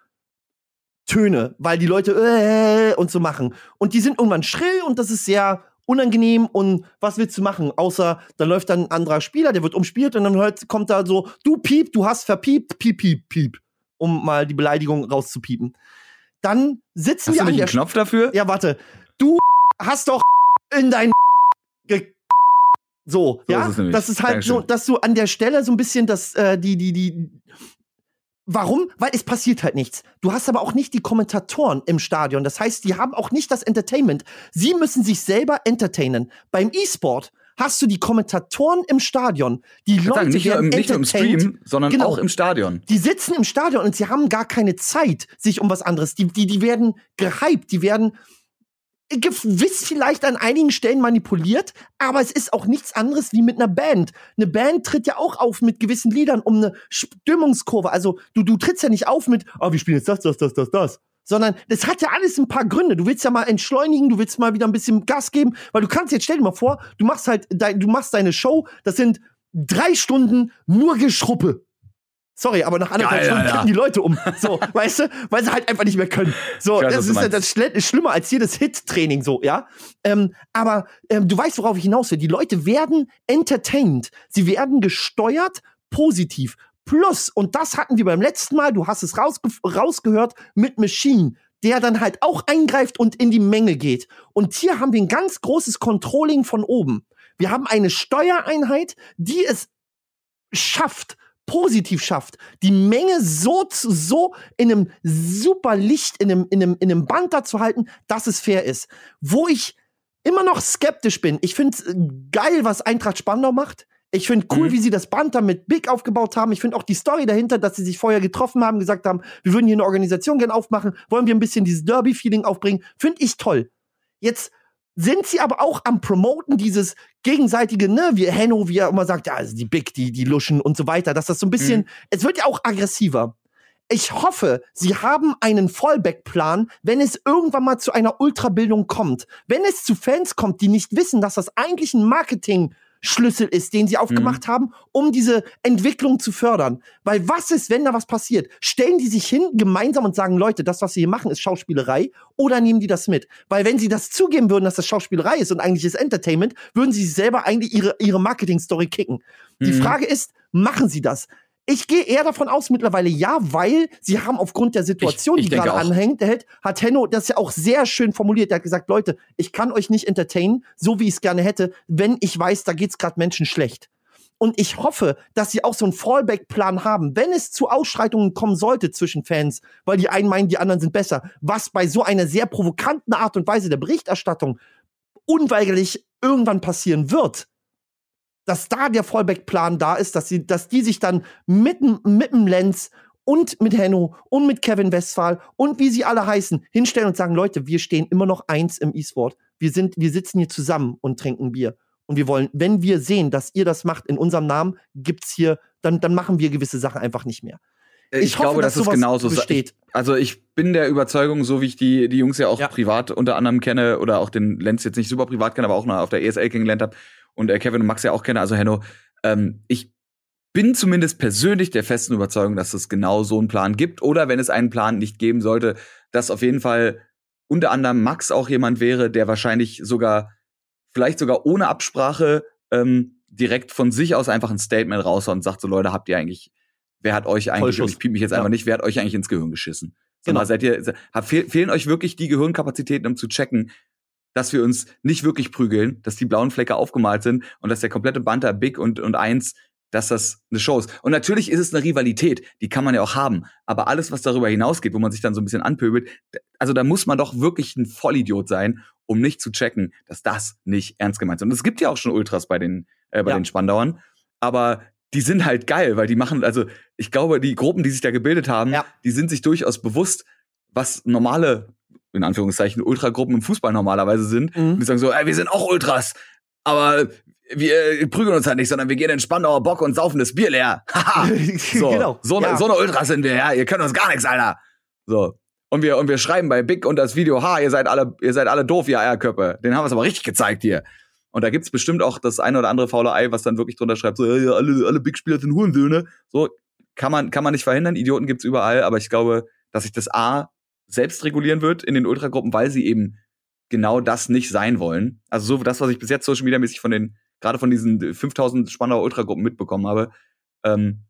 Töne, weil die Leute äh, und so machen. Und die sind irgendwann schrill und das ist sehr unangenehm und was willst du machen? Außer da läuft dann ein anderer Spieler, der wird umspielt und dann hört, kommt da so, du piep, du hast verpiept, piep, piep, piep, um mal die Beleidigung rauszupiepen. Dann sitzen hast wir du an nicht einen Knopf dafür? Ja, warte. Du hast doch in dein so, so, ja, ist das ist halt Dankeschön. so, dass du an der Stelle so ein bisschen das, äh, die, die, die, Warum? Weil es passiert halt nichts. Du hast aber auch nicht die Kommentatoren im Stadion. Das heißt, die haben auch nicht das Entertainment. Sie müssen sich selber entertainen. Beim E-Sport hast du die Kommentatoren im Stadion. Die Leute sagen, nicht, werden nur im, nicht nur im Stream, sondern genau. auch im Stadion. Die sitzen im Stadion und sie haben gar keine Zeit, sich um was anderes. Die, die, die werden gehypt, die werden gewiss vielleicht an einigen Stellen manipuliert, aber es ist auch nichts anderes wie mit einer Band. Eine Band tritt ja auch auf mit gewissen Liedern um eine Stimmungskurve. Also du, du trittst ja nicht auf mit, ah, oh, wir spielen jetzt das, das, das, das, das. Sondern das hat ja alles ein paar Gründe. Du willst ja mal entschleunigen, du willst mal wieder ein bisschen Gas geben, weil du kannst jetzt, stell dir mal vor, du machst halt, dein, du machst deine Show, das sind drei Stunden nur Geschruppe. Sorry, aber nach anderthalb Stunden kippen die Leute um. So, weißt du? Weil sie halt einfach nicht mehr können. So, weiß, das ist ja das ist schlimmer als jedes Hit-Training, so, ja. Ähm, aber ähm, du weißt, worauf ich hinaus will. Die Leute werden entertained. Sie werden gesteuert positiv. Plus, und das hatten wir beim letzten Mal, du hast es rausge rausgehört, mit Machine, der dann halt auch eingreift und in die Menge geht. Und hier haben wir ein ganz großes Controlling von oben. Wir haben eine Steuereinheit, die es schafft, positiv schafft, die Menge so, so in einem super Licht, in einem, in einem, in einem Band da zu halten, dass es fair ist. Wo ich immer noch skeptisch bin. Ich finde es geil, was Eintracht Spandau macht. Ich finde cool, mhm. wie sie das Band da mit Big aufgebaut haben. Ich finde auch die Story dahinter, dass sie sich vorher getroffen haben, gesagt haben, wir würden hier eine Organisation gerne aufmachen, wollen wir ein bisschen dieses Derby-Feeling aufbringen. Finde ich toll. Jetzt sind sie aber auch am Promoten dieses gegenseitige, ne, wie Henno, wie er immer sagt, ja, also die Big, die, die Luschen und so weiter, dass das so ein bisschen, mhm. es wird ja auch aggressiver. Ich hoffe, sie haben einen Fallback-Plan, wenn es irgendwann mal zu einer Ultrabildung kommt. Wenn es zu Fans kommt, die nicht wissen, dass das eigentlich ein Marketing- Schlüssel ist, den sie aufgemacht mhm. haben, um diese Entwicklung zu fördern. Weil was ist, wenn da was passiert? Stellen die sich hin gemeinsam und sagen, Leute, das, was sie hier machen, ist Schauspielerei oder nehmen die das mit? Weil wenn sie das zugeben würden, dass das Schauspielerei ist und eigentlich ist Entertainment, würden sie selber eigentlich ihre, ihre Marketing-Story kicken. Mhm. Die Frage ist, machen sie das? Ich gehe eher davon aus mittlerweile ja, weil sie haben aufgrund der Situation, ich, ich die gerade anhängt, hat Henno das ja auch sehr schön formuliert. Er hat gesagt, Leute, ich kann euch nicht entertainen, so wie ich es gerne hätte, wenn ich weiß, da geht's gerade Menschen schlecht. Und ich hoffe, dass sie auch so einen Fallback-Plan haben, wenn es zu Ausschreitungen kommen sollte zwischen Fans, weil die einen meinen, die anderen sind besser, was bei so einer sehr provokanten Art und Weise der Berichterstattung unweigerlich irgendwann passieren wird dass da der Fallback-Plan da ist, dass, sie, dass die sich dann mit, mit dem Lenz und mit Henno und mit Kevin Westphal und wie sie alle heißen, hinstellen und sagen, Leute, wir stehen immer noch eins im E-Sport. Wir sind, wir sitzen hier zusammen und trinken Bier. Und wir wollen, wenn wir sehen, dass ihr das macht in unserem Namen, gibt's hier, dann, dann machen wir gewisse Sachen einfach nicht mehr. Äh, ich, ich hoffe, glaube, dass, dass es genauso besteht. Also ich bin der Überzeugung, so wie ich die, die Jungs ja auch ja. privat unter anderem kenne oder auch den Lenz jetzt nicht super privat kenne, aber auch noch auf der ESL kennengelernt habe, und äh, Kevin und Max ja auch kenne, also Henno, ähm, ich bin zumindest persönlich der festen Überzeugung, dass es genau so einen Plan gibt. Oder wenn es einen Plan nicht geben sollte, dass auf jeden Fall unter anderem Max auch jemand wäre, der wahrscheinlich sogar, vielleicht sogar ohne Absprache ähm, direkt von sich aus einfach ein Statement raushaut und sagt so, Leute, habt ihr eigentlich, wer hat euch eigentlich, und ich piep mich jetzt ja. einfach nicht, wer hat euch eigentlich ins Gehirn geschissen? Genau. Mal, seid ihr, fehlen euch wirklich die Gehirnkapazitäten, um zu checken, dass wir uns nicht wirklich prügeln, dass die blauen Flecke aufgemalt sind und dass der komplette Banter Big und, und eins, dass das eine Show ist. Und natürlich ist es eine Rivalität, die kann man ja auch haben. Aber alles, was darüber hinausgeht, wo man sich dann so ein bisschen anpöbelt, also da muss man doch wirklich ein Vollidiot sein, um nicht zu checken, dass das nicht ernst gemeint ist. Und es gibt ja auch schon Ultras bei den, äh, bei ja. den Spandauern. Aber die sind halt geil, weil die machen, also ich glaube, die Gruppen, die sich da gebildet haben, ja. die sind sich durchaus bewusst, was normale in Anführungszeichen Ultragruppen im Fußball normalerweise sind. Mhm. Und die sagen so, ey, wir sind auch Ultras. Aber wir prügeln uns halt nicht, sondern wir gehen in Spandauer Bock und saufen das Bier leer. Haha. so, Genau, so, eine, ja. so eine Ultras sind wir, ja. Ihr könnt uns gar nichts, Alter. So. Und wir, und wir schreiben bei Big und das Video, ha, ihr seid alle, ihr seid alle doof, ihr Eierköpfe. Den haben wir es aber richtig gezeigt hier. Und da gibt's bestimmt auch das eine oder andere faule Ei, was dann wirklich drunter schreibt, so, ja, ja, alle, alle Big-Spieler sind Hurensöhne. So, kann man, kann man nicht verhindern. Idioten gibt's überall, aber ich glaube, dass sich das A selbst regulieren wird in den Ultragruppen, weil sie eben genau das nicht sein wollen. Also so das, was ich bis jetzt Social Media mäßig von den, gerade von diesen 5000 Spandauer Ultragruppen mitbekommen habe, ähm,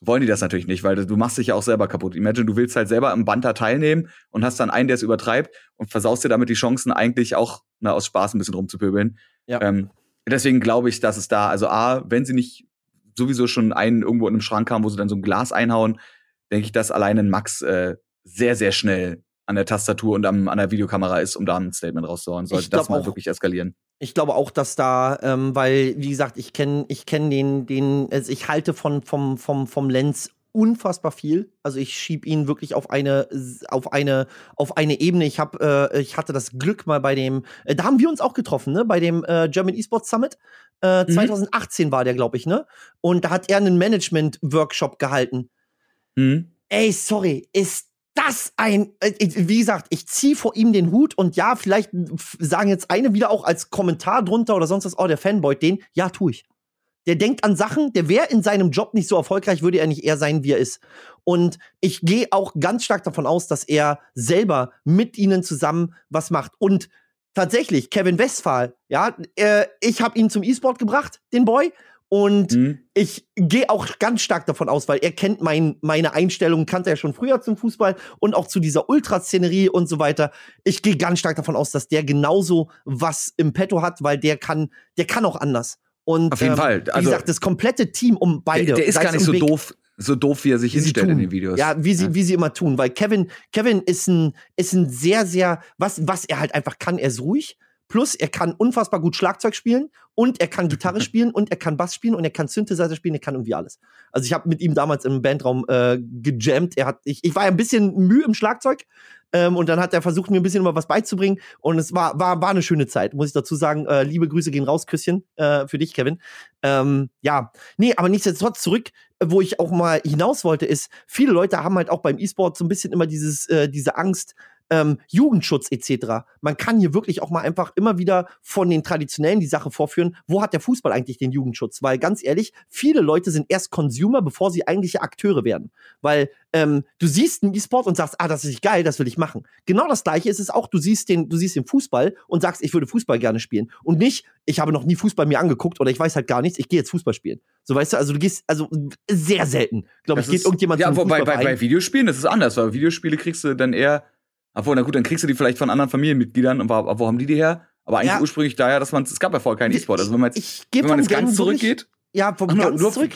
wollen die das natürlich nicht, weil du machst dich ja auch selber kaputt. Imagine, du willst halt selber am Banter teilnehmen und hast dann einen, der es übertreibt und versaust dir damit die Chancen, eigentlich auch na, aus Spaß ein bisschen rumzupöbeln. Ja. Ähm, deswegen glaube ich, dass es da, also A, wenn sie nicht sowieso schon einen irgendwo in einem Schrank haben, wo sie dann so ein Glas einhauen, denke ich, dass allein ein Max äh, sehr, sehr schnell an der Tastatur und am, an der Videokamera ist, um da ein Statement rauszuhauen. Sollte das mal auch. wirklich eskalieren. Ich glaube auch, dass da, ähm, weil, wie gesagt, ich kenne ich kenn den, den, also ich halte von, vom, vom, vom Lenz unfassbar viel. Also ich schieb ihn wirklich auf eine, auf eine, auf eine Ebene. Ich habe, äh, ich hatte das Glück mal bei dem, äh, da haben wir uns auch getroffen, ne? Bei dem äh, German Esports Summit. Äh, Mhm. 2018 war der, glaube ich, ne? Und da hat er einen Management-Workshop gehalten. Hm? Ey, sorry, ist das ein, äh, wie gesagt, ich ziehe vor ihm den Hut und ja, vielleicht sagen jetzt eine wieder auch als Kommentar drunter oder sonst was, oh, der Fanboy, den, ja, tu ich. Der denkt an Sachen, der wäre in seinem Job nicht so erfolgreich, würde er nicht eher sein, wie er ist. Und ich gehe auch ganz stark davon aus, dass er selber mit ihnen zusammen was macht. Und tatsächlich, Kevin Westphal, ja, äh, ich habe ihn zum E-Sport gebracht, den Boy. Und Hm? ich gehe auch ganz stark davon aus, weil er kennt mein, meine Einstellung, kannte er schon früher zum Fußball und auch zu dieser Ultraszenerie und so weiter. Ich gehe ganz stark davon aus, dass der genauso was im Petto hat, weil der kann, der kann auch anders. Und Auf jeden ähm, Fall. wie Also- gesagt, das komplette Team um beide. Der, der ist gar nicht um so Big, doof, so doof, wie er sich wie hinstellt in den Videos. Ja, wie sie, wie sie immer tun, weil Kevin, Kevin ist ein, ist ein sehr, sehr, was, was er halt einfach kann, er ist ruhig. Plus, er kann unfassbar gut Schlagzeug spielen und er kann Gitarre spielen und er kann Bass spielen und er kann Synthesizer spielen, er kann irgendwie alles. Also ich habe mit ihm damals im Bandraum äh, gejammt. Er hat, ich, ich war ja ein bisschen müh im Schlagzeug ähm, und dann hat er versucht, mir ein bisschen immer was beizubringen und es war, war, war eine schöne Zeit, muss ich dazu sagen. Äh, liebe Grüße gehen raus, Küsschen äh, für dich, Kevin. Ähm, ja, nee, aber nichtsdestotrotz zurück, wo ich auch mal hinaus wollte, ist, viele Leute haben halt auch beim E-Sport so ein bisschen immer dieses, äh, diese Angst, ähm, Jugendschutz etc. Man kann hier wirklich auch mal einfach immer wieder von den Traditionellen die Sache vorführen, wo hat der Fußball eigentlich den Jugendschutz? Weil ganz ehrlich, viele Leute sind erst Consumer, bevor sie eigentliche Akteure werden. Weil ähm, du siehst einen E-Sport und sagst, ah, das ist geil, das will ich machen. Genau das gleiche ist es auch, du siehst den, du siehst den Fußball und sagst, ich würde Fußball gerne spielen. Und nicht, ich habe noch nie Fußball mir angeguckt oder ich weiß halt gar nichts, ich gehe jetzt Fußball spielen. So weißt du, also du gehst, also sehr selten, glaube ich, Das geht ist- irgendjemand Ja, zum wobei bei, Fußballverein. bei Videospielen das ist anders, weil Videospiele kriegst du dann eher, obwohl, na gut, dann kriegst du die vielleicht von anderen Familienmitgliedern und wo, wo haben die die her? Aber eigentlich Ja. ursprünglich daher, dass man, es gab ja vorher keinen E-Sport. Also wenn man jetzt, wenn man jetzt ganz zurückgeht, Ja, vom ganz nur- zurück.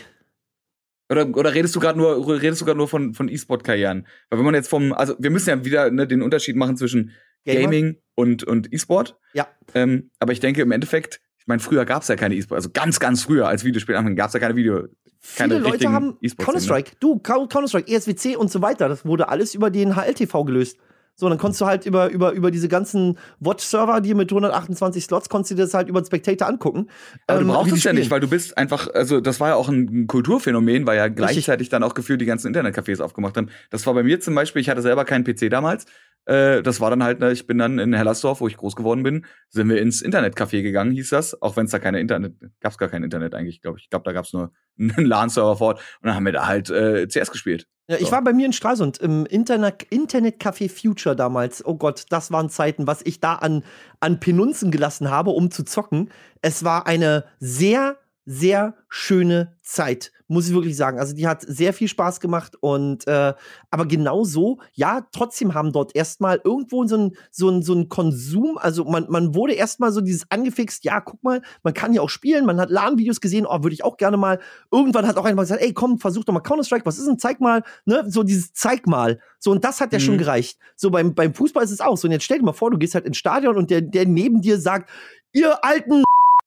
oder, oder redest du gerade nur, redest du gerade nur von, von E-Sport-Karrieren? Weil wenn man jetzt vom, also wir müssen ja wieder ne, den Unterschied machen zwischen Gamer? Gaming und, und E-Sport. Ja. Ähm, aber ich denke im Endeffekt, ich meine, früher gab es ja keine E-Sport, also ganz, ganz früher als Videospiel anfing, gab es ja keine Video, keine Viele Leute haben E-Sports-Szenen, Counter-Strike, du, Coun- Counter-Strike, ESWC und so weiter, das wurde alles über den HLTV gelöst. So, dann konntest du halt über, über, über diese ganzen Watch-Server, die mit 128 Slots, konntest du dir das halt über den Spectator angucken. Aber ähm, du brauchst es ja nicht, weil du bist einfach, also das war ja auch ein Kulturphänomen, weil ja gleichzeitig dann auch gefühlt die ganzen Internetcafés aufgemacht haben. Das war bei mir zum Beispiel, ich hatte selber keinen PC damals. Äh, das war dann halt, ne, ich bin dann in Hellersdorf, wo ich groß geworden bin, sind wir ins Internetcafé gegangen, hieß das. Auch wenn es da keine Internet, gab es gar kein Internet eigentlich, glaube ich. Ich glaube, da gab es nur einen LAN-Server vor Ort. Und dann haben wir da halt äh, CS gespielt. Ja, ich So. war bei mir in Stralsund im Internet, Internetcafé Future damals. Oh Gott, das waren Zeiten, was ich da an, an Penunzen gelassen habe, um zu zocken. Es war eine sehr, sehr schöne Zeit, muss ich wirklich sagen. Also die hat sehr viel Spaß gemacht und äh, aber genau so, ja, trotzdem haben dort erstmal irgendwo so ein, so ein, so ein Konsum, also man, man wurde erstmal so dieses angefixt, ja, guck mal, man kann ja auch spielen, man hat LAN-Videos gesehen, oh, würde ich auch gerne mal. Irgendwann hat auch einer gesagt, ey, komm, versuch doch mal Counter-Strike, was ist denn, zeig mal, ne, so dieses zeig mal. So, und das hat ja Mhm. schon gereicht. So, beim, beim Fußball ist es auch so. Und jetzt stell dir mal vor, du gehst halt ins Stadion und der, der neben dir sagt, ihr alten,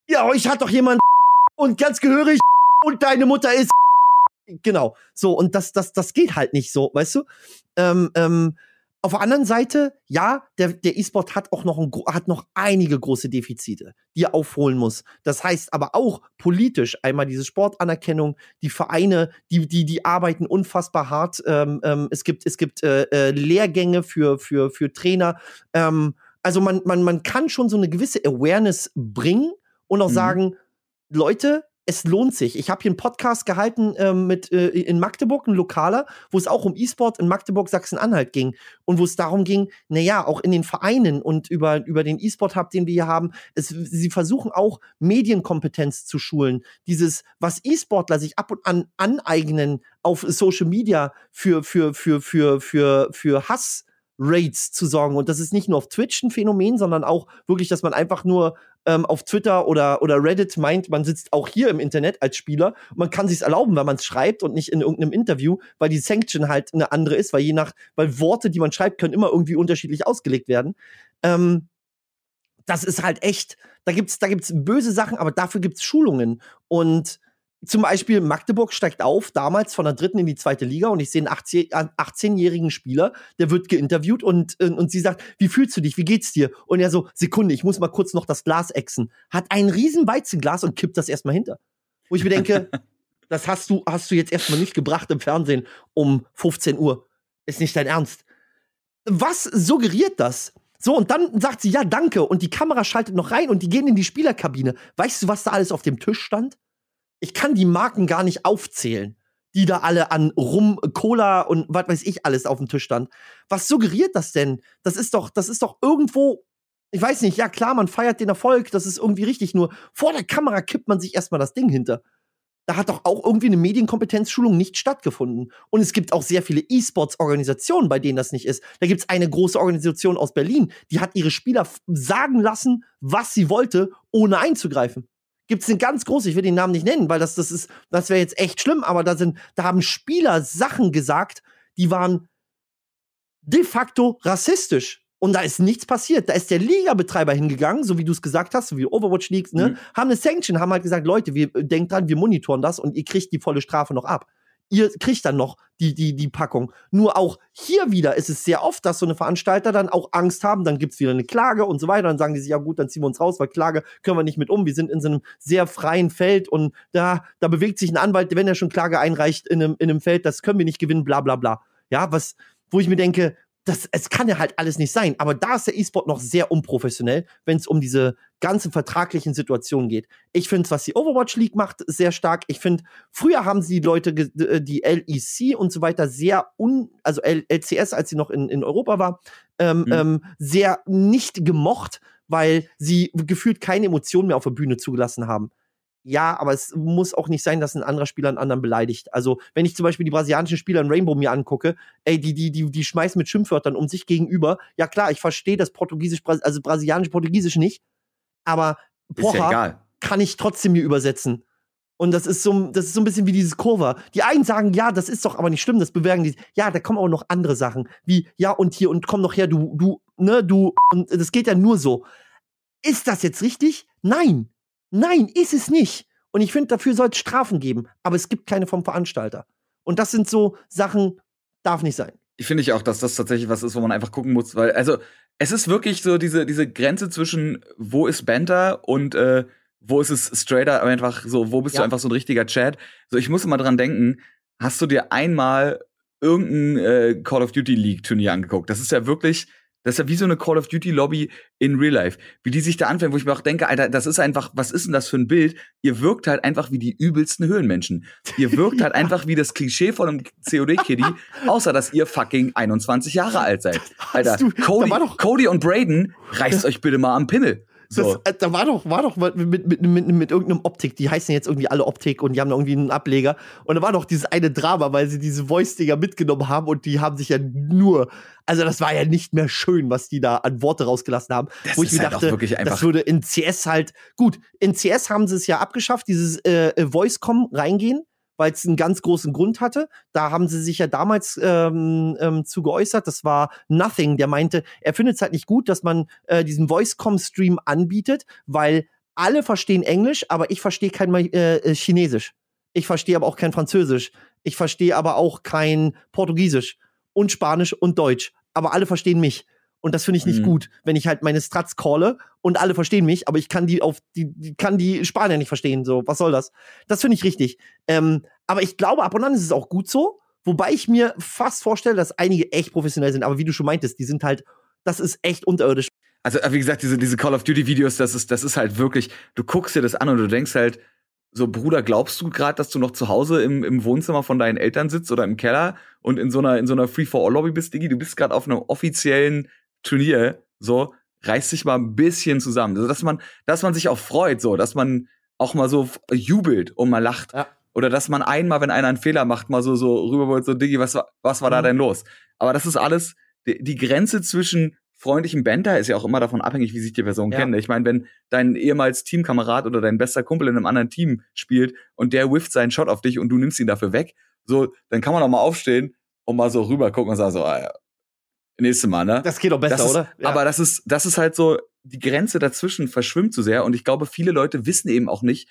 ja, euch hat doch jemand und ganz gehörig und deine Mutter ist genau. So, und das, das, das geht halt nicht so, weißt du? Ähm, ähm, Auf der anderen Seite, ja, der, der E-Sport hat auch noch, ein, hat noch einige große Defizite, die er aufholen muss. Das heißt aber auch politisch einmal diese Sportanerkennung, die Vereine, die, die, die arbeiten unfassbar hart. Ähm, ähm, es gibt, es gibt äh, äh, Lehrgänge für, für, für Trainer. Ähm, also man, man, man kann schon so eine gewisse Awareness bringen und auch mhm. sagen, Leute, es lohnt sich. Ich habe hier einen Podcast gehalten ähm, mit äh, in Magdeburg, ein lokaler, wo es auch um E-Sport in Magdeburg, Sachsen-Anhalt ging und wo es darum ging, naja, auch in den Vereinen und über, über den E-Sport-Hub, den wir hier haben, es, sie versuchen auch Medienkompetenz zu schulen. Dieses, was E-Sportler sich ab und an aneignen auf Social Media für, für, für, für, für, für Hass Raids zu sorgen. Und das ist nicht nur auf Twitch ein Phänomen, sondern auch wirklich, dass man einfach nur ähm, auf Twitter oder, oder Reddit meint, man sitzt auch hier im Internet als Spieler. Man kann sich erlauben, wenn man es schreibt und nicht in irgendeinem Interview, weil die Sanction halt eine andere ist, weil je nach, weil Worte, die man schreibt, können immer irgendwie unterschiedlich ausgelegt werden. Ähm, das ist halt echt, da gibt's, da gibt's böse Sachen, aber dafür gibt's Schulungen. Und zum Beispiel Magdeburg steigt auf, damals von der dritten in die zweite Liga und ich sehe einen 18-jährigen Spieler, der wird geinterviewt und, äh, und sie sagt, wie fühlst du dich, wie geht's dir? Und er so, Sekunde, ich muss mal kurz noch das Glas exen. Hat ein riesen Weizenglas und kippt das erstmal hinter. Wo ich mir denke, das hast du, hast du jetzt erstmal nicht gebracht im Fernsehen um 15 Uhr. Ist nicht dein Ernst. Was suggeriert das? So, und dann sagt sie, ja, danke. Und die Kamera schaltet noch rein und die gehen in die Spielerkabine. Weißt du, was da alles auf dem Tisch stand? Ich kann die Marken gar nicht aufzählen, die da alle an Rum, Cola und was weiß ich alles auf dem Tisch stand. Was suggeriert das denn? Das ist doch, das ist doch irgendwo, ich weiß nicht, ja klar, man feiert den Erfolg, das ist irgendwie richtig, nur vor der Kamera kippt man sich erstmal das Ding hinter. Da hat doch auch irgendwie eine Medienkompetenzschulung nicht stattgefunden. Und es gibt auch sehr viele E-Sports-Organisationen, bei denen das nicht ist. Da gibt es eine große Organisation aus Berlin, die hat ihre Spieler sagen lassen, was sie wollte, ohne einzugreifen gibt es eine ganz große, ich will den Namen nicht nennen, weil das, das ist, das wäre jetzt echt schlimm, aber da sind, da haben Spieler Sachen gesagt, die waren de facto rassistisch. Und da ist nichts passiert. Da ist der Liga-Betreiber hingegangen, so wie du es gesagt hast, so wie Overwatch Leagues, ne? Mhm. Haben eine Sanction, haben halt gesagt, Leute, wir denkt dran, wir monitoren das und ihr kriegt die volle Strafe noch ab ihr kriegt dann noch die, die, die Packung. Nur auch hier wieder ist es sehr oft, dass so eine Veranstalter dann auch Angst haben, dann gibt es wieder eine Klage und so weiter. Dann sagen die sich, ja gut, dann ziehen wir uns raus, weil Klage können wir nicht mit um. Wir sind in so einem sehr freien Feld und da, da bewegt sich ein Anwalt, wenn er schon Klage einreicht in einem, in einem Feld, das können wir nicht gewinnen, bla bla bla. Ja, was, wo ich mir denke, das, es kann ja halt alles nicht sein. Aber da ist der E-Sport noch sehr unprofessionell, wenn es um diese ganzen vertraglichen Situationen geht. Ich finde, was die Overwatch League macht, sehr stark. Ich finde, früher haben sie die Leute, äh, die LEC und so weiter, sehr un, also LCS, als sie noch in, in Europa war, ähm, mhm. ähm, sehr nicht gemocht, weil sie gefühlt keine Emotionen mehr auf der Bühne zugelassen haben ja, aber es muss auch nicht sein, dass ein anderer Spieler einen anderen beleidigt. Also, wenn ich zum Beispiel die brasilianischen Spieler in Rainbow mir angucke, ey, die, die, die, die schmeißen mit Schimpfwörtern um sich gegenüber. Ja, klar, ich verstehe das Portugiesisch, also brasilianisch-portugiesisch nicht, aber Pocha ja kann ich trotzdem mir übersetzen. Und das ist so, das ist so ein bisschen wie dieses Kurva. Die einen sagen, ja, das ist doch aber nicht schlimm, das bewerben die. Ja, da kommen auch noch andere Sachen. Wie, ja, und hier, und komm noch her, du, du, ne, du, und das geht ja nur so. Ist das jetzt richtig? Nein. Nein, ist es nicht. Und ich finde, dafür soll es Strafen geben. Aber es gibt keine vom Veranstalter. Und das sind so Sachen, darf nicht sein. Ich finde ich auch, dass das tatsächlich was ist, wo man einfach gucken muss, weil, also, es ist wirklich so diese, diese Grenze zwischen, wo ist Banter und äh, wo ist es straighter, einfach so, wo bist ja. du einfach so ein richtiger Chat. So, ich muss immer dran denken, hast du dir einmal irgendein äh, Call of Duty League Turnier angeguckt? Das ist ja wirklich, das ist ja wie so eine Call of Duty Lobby in Real Life. Wie die sich da anfangen, wo ich mir auch denke, Alter, das ist einfach, was ist denn das für ein Bild? Ihr wirkt halt einfach wie die übelsten Höhlenmenschen. Ihr wirkt halt einfach wie das Klischee von einem COD-Kiddy, außer dass ihr fucking 21 Jahre alt seid. Alter, Cody, Cody und Braden, reißt euch bitte mal am Pimmel. So. Das, äh, da war doch, war doch mit, mit, mit, mit, mit irgendeinem Optik, die heißen jetzt irgendwie alle Optik und die haben da irgendwie einen Ableger. Und da war doch dieses eine Drama, weil sie diese Voice-Dinger mitgenommen haben und die haben sich ja nur, also das war ja nicht mehr schön, was die da an Worte rausgelassen haben. Das wo ich mir halt dachte, das würde in CS halt, gut, in CS haben sie es ja abgeschafft, dieses äh, äh Voice-Com reingehen weil es einen ganz großen Grund hatte. Da haben sie sich ja damals ähm, ähm, zu geäußert. Das war Nothing, der meinte, er findet es halt nicht gut, dass man äh, diesen Voice-Com-Stream anbietet, weil alle verstehen Englisch, aber ich verstehe kein äh, äh, Chinesisch. Ich verstehe aber auch kein Französisch. Ich verstehe aber auch kein Portugiesisch und Spanisch und Deutsch. aber alle verstehen mich. Und das finde ich nicht Mhm. gut, wenn ich halt meine Strats calle und alle verstehen mich, aber ich kann die auf die, die kann die Spanier nicht verstehen. So, was soll das? Das finde ich richtig. Ähm, aber ich glaube, ab und an ist es auch gut so, wobei ich mir fast vorstelle, dass einige echt professionell sind. Aber wie du schon meintest, die sind halt, das ist echt unterirdisch. Also, wie gesagt, diese, diese Call of Duty Videos, das ist, das ist halt wirklich, du guckst dir das an und du denkst halt, so, Bruder, glaubst du gerade, dass du noch zu Hause im, im Wohnzimmer von deinen Eltern sitzt oder im Keller und in so einer, in so einer Free-for-All-Lobby bist, Digi? Du bist gerade auf einem offiziellen Turnier, so, reiß dich mal ein bisschen zusammen. Also, dass man, dass man sich auch freut, so, dass man auch mal so jubelt und mal lacht. Ja. Oder dass man einmal, wenn einer einen Fehler macht, mal so, so rüber wollt, so, Diggi, was, war- was war da Mhm. denn los? Aber das ist alles, die, die Grenze zwischen freundlichem Banter ist ja auch immer davon abhängig, wie sich die Person Ja. kennt. Ich meine, wenn dein ehemals Teamkamerad oder dein bester Kumpel in einem anderen Team spielt und der whifft seinen Shot auf dich und du nimmst ihn dafür weg, so, dann kann man auch mal aufstehen und mal so rüber gucken und sagen so, ah ja, nächste Mal, ne? Das geht doch besser, ist, oder? Ja. Aber das ist, das ist halt so, die Grenze dazwischen verschwimmt zu sehr und ich glaube, viele Leute wissen eben auch nicht,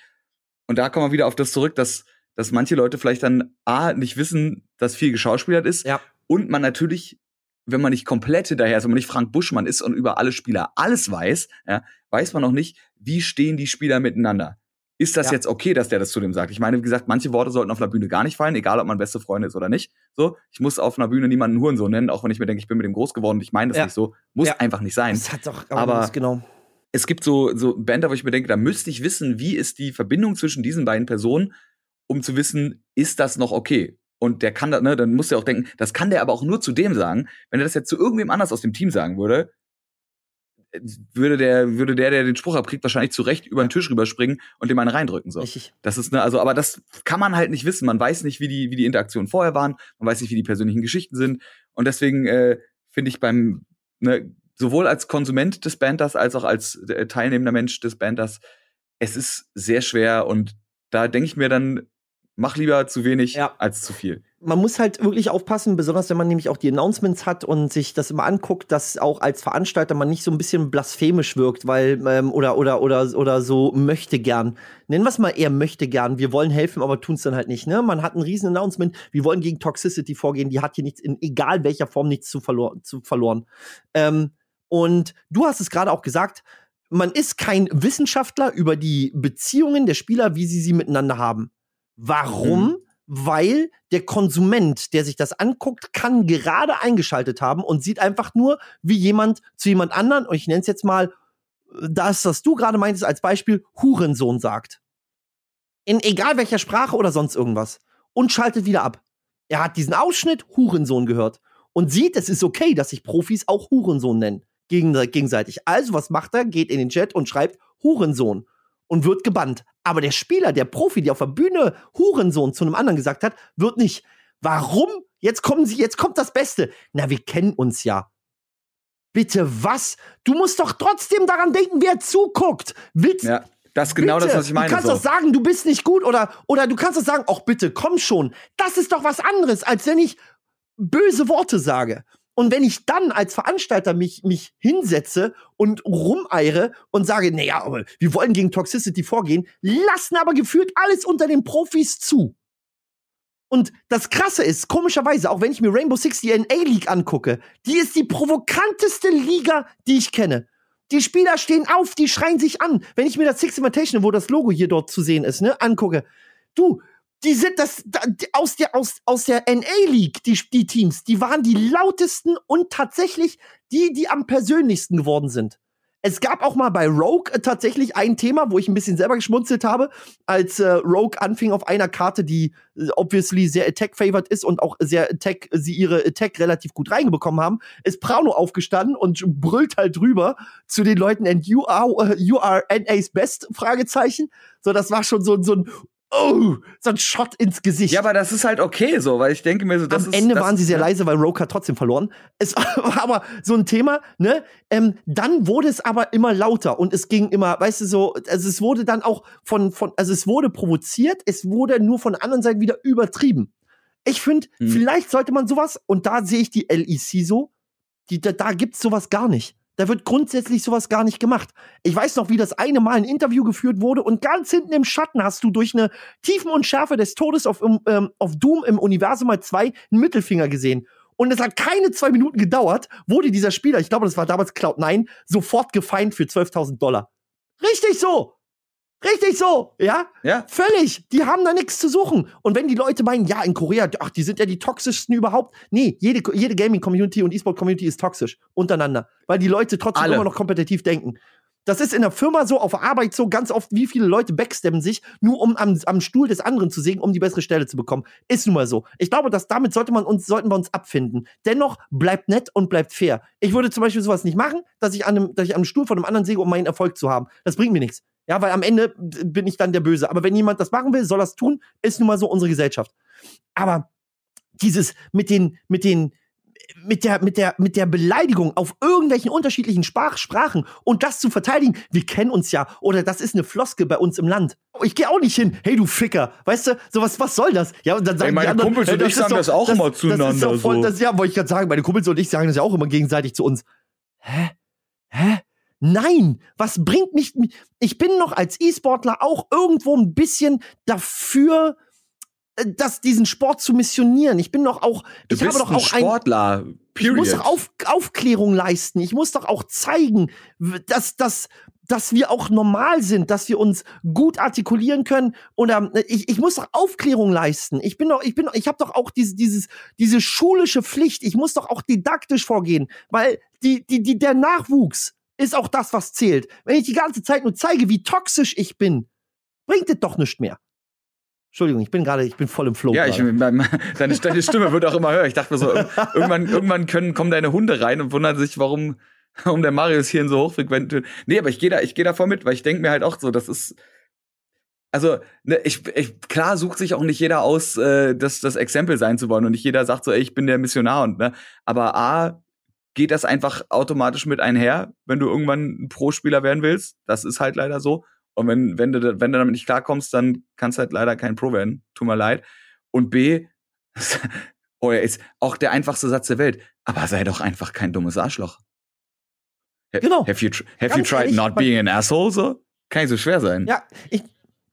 und da kommen wir wieder auf das zurück, dass, dass manche Leute vielleicht dann A, nicht wissen, dass viel geschauspielert ist Ja. und man natürlich, wenn man nicht komplett hinterher ist, wenn man nicht Frank Buschmann ist und über alle Spieler alles weiß, ja, weiß man auch nicht, wie stehen die Spieler miteinander. Ist das Ja. jetzt okay, dass der das zu dem sagt? Ich meine, wie gesagt, manche Worte sollten auf einer Bühne gar nicht fallen, egal ob man beste Freunde ist oder nicht. So, ich muss auf einer Bühne niemanden Hurensohn nennen, auch wenn ich mir denke, ich bin mit dem groß geworden und ich meine das Ja. nicht so. Muss Ja. einfach nicht sein. das hat doch, aber- das- genau. Es gibt so, so Bänder, wo ich mir denke, da müsste ich wissen, wie ist die Verbindung zwischen diesen beiden Personen, um zu wissen, ist das noch okay? Und der kann da, ne, dann muss der auch denken, das kann der aber auch nur zu dem sagen. Wenn er das jetzt zu irgendwem anders aus dem Team sagen würde, würde der, würde der, der den Spruch abkriegt, wahrscheinlich zurecht über den Tisch rüberspringen und dem einen reindrücken. So. Richtig. Das ist ne, also, aber das kann man halt nicht wissen. Man weiß nicht, wie die, wie die Interaktionen vorher waren. Man weiß nicht, wie die persönlichen Geschichten sind. Und deswegen äh, finde ich beim, ne, sowohl als Konsument des Banders als auch als äh, teilnehmender Mensch des Banders, es ist sehr schwer und da denke ich mir dann, mach lieber zu wenig Ja. als zu viel. man muss halt wirklich aufpassen, besonders wenn man nämlich auch die Announcements hat und sich das immer anguckt, dass auch als Veranstalter man nicht so ein bisschen blasphemisch wirkt, weil ähm, oder oder oder oder so möchte gern. Nennen wir es mal eher möchte gern. Wir wollen helfen, aber tun es dann halt nicht. Ne? Man hat ein riesen Announcement. Wir wollen gegen Toxicity vorgehen. Die hat hier nichts in egal welcher Form nichts zu, verlor zu verloren. Ähm, und du hast es gerade auch gesagt. Man ist kein Wissenschaftler über die Beziehungen der Spieler, wie sie sie miteinander haben. Warum? weil der Konsument, der sich das anguckt, kann gerade eingeschaltet haben und sieht einfach nur, wie jemand zu jemand anderen, und ich nenne es jetzt mal, das, was du gerade meintest als Beispiel, Hurensohn sagt. In egal welcher Sprache oder sonst irgendwas. Und schaltet wieder ab. Er hat diesen Ausschnitt Hurensohn gehört und sieht, es ist okay, dass sich Profis auch Hurensohn nennen. Gegen, gegenseitig. Also, was macht er? Geht in den Chat und schreibt Hurensohn und wird gebannt. Aber der Spieler, der Profi, der auf der Bühne Hurensohn zu einem anderen gesagt hat, wird nicht. Warum? Jetzt kommen sie, jetzt kommt das Beste. Na, wir kennen uns ja. Bitte was? Du musst doch trotzdem daran denken, wer zuguckt. Willst, Ja, das ist genau bitte. das, was ich meine. Du kannst so. doch sagen, du bist nicht gut oder, oder du kannst doch sagen, ach bitte, komm schon. Das ist doch was anderes, als wenn ich böse Worte sage. Und wenn ich dann als Veranstalter mich, mich hinsetze und rumeiere und sage, naja, wir wollen gegen Toxicity vorgehen, lassen aber gefühlt alles unter den Profis zu. Und das Krasse ist, komischerweise, auch wenn ich mir Rainbow Six die NA League angucke, die ist die provokanteste Liga, die ich kenne. Die Spieler stehen auf, die schreien sich an. Wenn ich mir das Six Invitation, wo das Logo hier dort zu sehen ist, ne, angucke, du, die sind das aus der aus aus der NA League, die die Teams, die waren die lautesten und tatsächlich die, die am persönlichsten geworden sind. Es gab auch mal bei Rogue äh, tatsächlich ein Thema, wo ich ein bisschen selber geschmunzelt habe, als äh, Rogue anfing auf einer Karte, die äh, obviously sehr Attack-favored ist und auch sehr Attack, sie ihre Attack relativ gut reingebekommen haben, ist Prano aufgestanden und brüllt halt drüber zu den Leuten, and you are, äh, you are NA's best? Fragezeichen. So, das war schon so, so ein, oh, so ein Shot ins Gesicht. Ja, aber das ist halt okay so, weil ich denke mir so, das Am ist. Ende das, waren sie sehr ne? leise, weil Rogue hat trotzdem verloren. Es war aber so ein Thema, ne? Ähm, dann wurde es aber immer lauter und es ging immer, weißt du, so, also es wurde dann auch von, von, also es wurde provoziert, es wurde nur von der anderen Seite wieder übertrieben. Ich finde, Hm. vielleicht sollte man sowas, und da sehe ich die LEC so, die, da, da gibt's sowas gar nicht. Da wird grundsätzlich sowas gar nicht gemacht. Ich weiß noch, wie das eine Mal ein Interview geführt wurde und ganz hinten im Schatten hast du durch eine Tiefen und Schärfe des Todes auf, ähm, auf Doom im Universum mal zwei einen Mittelfinger gesehen. Und es hat keine zwei Minuten gedauert, wurde dieser Spieler, ich glaube, das war damals Cloud9, sofort gefeind für 12.000 Dollar. Richtig so! Richtig so, ja? Ja. Völlig. Die haben da nichts zu suchen. Und wenn die Leute meinen, ja, in Korea, ach, die sind ja die toxischsten überhaupt. Nee, jede, jede Gaming-Community und E-Sport-Community ist toxisch untereinander. Weil die Leute trotzdem Alle. immer noch kompetitiv denken. Das ist in der Firma so, auf der Arbeit so, ganz oft, wie viele Leute backstabben sich, nur um am, am Stuhl des anderen zu sägen, um die bessere Stelle zu bekommen. Ist nun mal so. Ich glaube, dass damit sollte man uns, sollten wir uns abfinden. Dennoch bleibt nett und bleibt fair. Ich würde zum Beispiel sowas nicht machen, dass ich an einem, dass ich am Stuhl von einem anderen säge, um meinen Erfolg zu haben. Das bringt mir nichts. Ja, weil am Ende bin ich dann der Böse. Aber wenn jemand das machen will, soll das tun. Ist nun mal so unsere Gesellschaft. Aber dieses mit den, mit den, mit der, mit der, mit der Beleidigung auf irgendwelchen unterschiedlichen Sprach Sprachen und das zu verteidigen, wir kennen uns ja, oder das ist eine Floske bei uns im Land. Ich gehe auch nicht hin, hey du Ficker, weißt du, sowas, was soll das? Ja, und dann sagen Ey, meine anderen, Kumpels und äh, ich sagen ist das auch immer zueinander, Das ist doch voll, so. das, ja, wollte ich gerade sagen, meine Kumpels und ich sagen das ja auch immer gegenseitig zu uns. Hä? Hä? Nein, was bringt mich? Ich bin noch als E-Sportler auch irgendwo ein bisschen dafür, äh, dass diesen Sport zu missionieren. Ich bin doch auch, Du ich habe doch ein auch ein, Sportler. ich muss Period. doch auf, Aufklärung leisten. Ich muss doch auch zeigen, dass, dass, dass wir auch normal sind, dass wir uns gut artikulieren können. Oder äh, ich, ich muss doch Aufklärung leisten. Ich bin doch, ich bin, ich habe doch auch diese, dieses, diese schulische Pflicht. Ich muss doch auch didaktisch vorgehen, weil die, die, die, der Nachwuchs ist auch das, was zählt. Wenn ich die ganze Zeit nur zeige, wie toxisch ich bin, bringt es doch nicht mehr. Entschuldigung, ich bin gerade, ich bin voll im Flow. Ja, ich, deine, deine Stimme wird auch immer höher. Ich dachte mir so, irgendwann, irgendwann können, kommen deine Hunde rein und wundern sich, warum, warum der Marius hier in so hochfrequent. Nee, aber ich gehe da, ich gehe da voll mit, weil ich denke mir halt auch so, das ist. Also, ne, ich, ich, klar sucht sich auch nicht jeder aus, äh, das, das Exempel sein zu wollen. Und nicht jeder sagt so, ey, ich bin der Missionar und ne. Aber A, geht das einfach automatisch mit einher, wenn du irgendwann ein Pro-Spieler werden willst. Das ist halt leider so. Und wenn, wenn, du, wenn du damit nicht klarkommst, dann kannst du halt leider kein Pro werden. Tut mir leid. Und B, oh, er ist auch der einfachste Satz der Welt. Aber sei doch einfach kein dummes Arschloch. Ha- Genau. Have you, have you tried ehrlich, not being an asshole? So? Kann nicht so schwer sein. Ja, ich,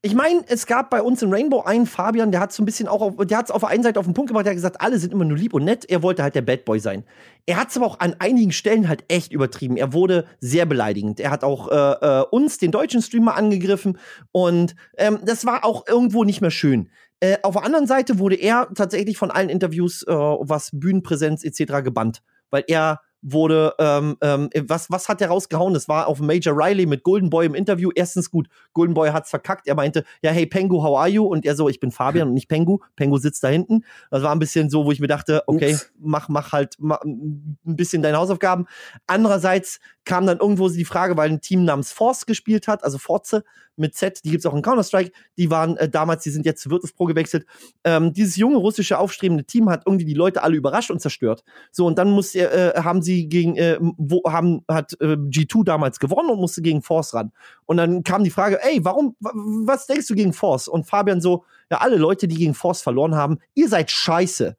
ich meine, es gab bei uns in Rainbow einen Fabian, der hat so ein bisschen auch, auf, der hat es auf der einen Seite auf den Punkt gebracht, der hat gesagt, alle sind immer nur lieb und nett. Er wollte halt der Bad Boy sein. Er hat es aber auch an einigen Stellen halt echt übertrieben. Er wurde sehr beleidigend. Er hat auch äh, äh, uns, den deutschen Streamer, angegriffen und ähm, das war auch irgendwo nicht mehr schön. Äh, auf der anderen Seite wurde er tatsächlich von allen Interviews, äh, was Bühnenpräsenz etc. gebannt, weil er wurde, ähm, ähm, was, was hat der rausgehauen? Das war auf Major Riley mit Golden Boy im Interview. Erstens gut, Golden Boy hat's verkackt. Er meinte, ja, hey Pengu, how are you? Und er so, ich bin Fabian und nicht Pengu. Pengu sitzt da hinten. Das war ein bisschen so, wo ich mir dachte, okay, Ups. mach, mach halt mach ein bisschen deine Hausaufgaben. Andererseits kam dann irgendwo die Frage, weil ein Team namens Force gespielt hat, also Forze mit Z, die gibt's auch in Counter-Strike, die waren äh, damals, die sind jetzt zu Virtus Pro gewechselt. Ähm, dieses junge russische aufstrebende Team hat irgendwie die Leute alle überrascht und zerstört. So, und dann musste, äh, haben sie gegen, äh, wo haben, hat äh, G2 damals gewonnen und musste gegen Force ran. Und dann kam die Frage, ey, warum, wa- was denkst du gegen Force? Und Fabian so, ja, alle Leute, die gegen Force verloren haben, ihr seid scheiße.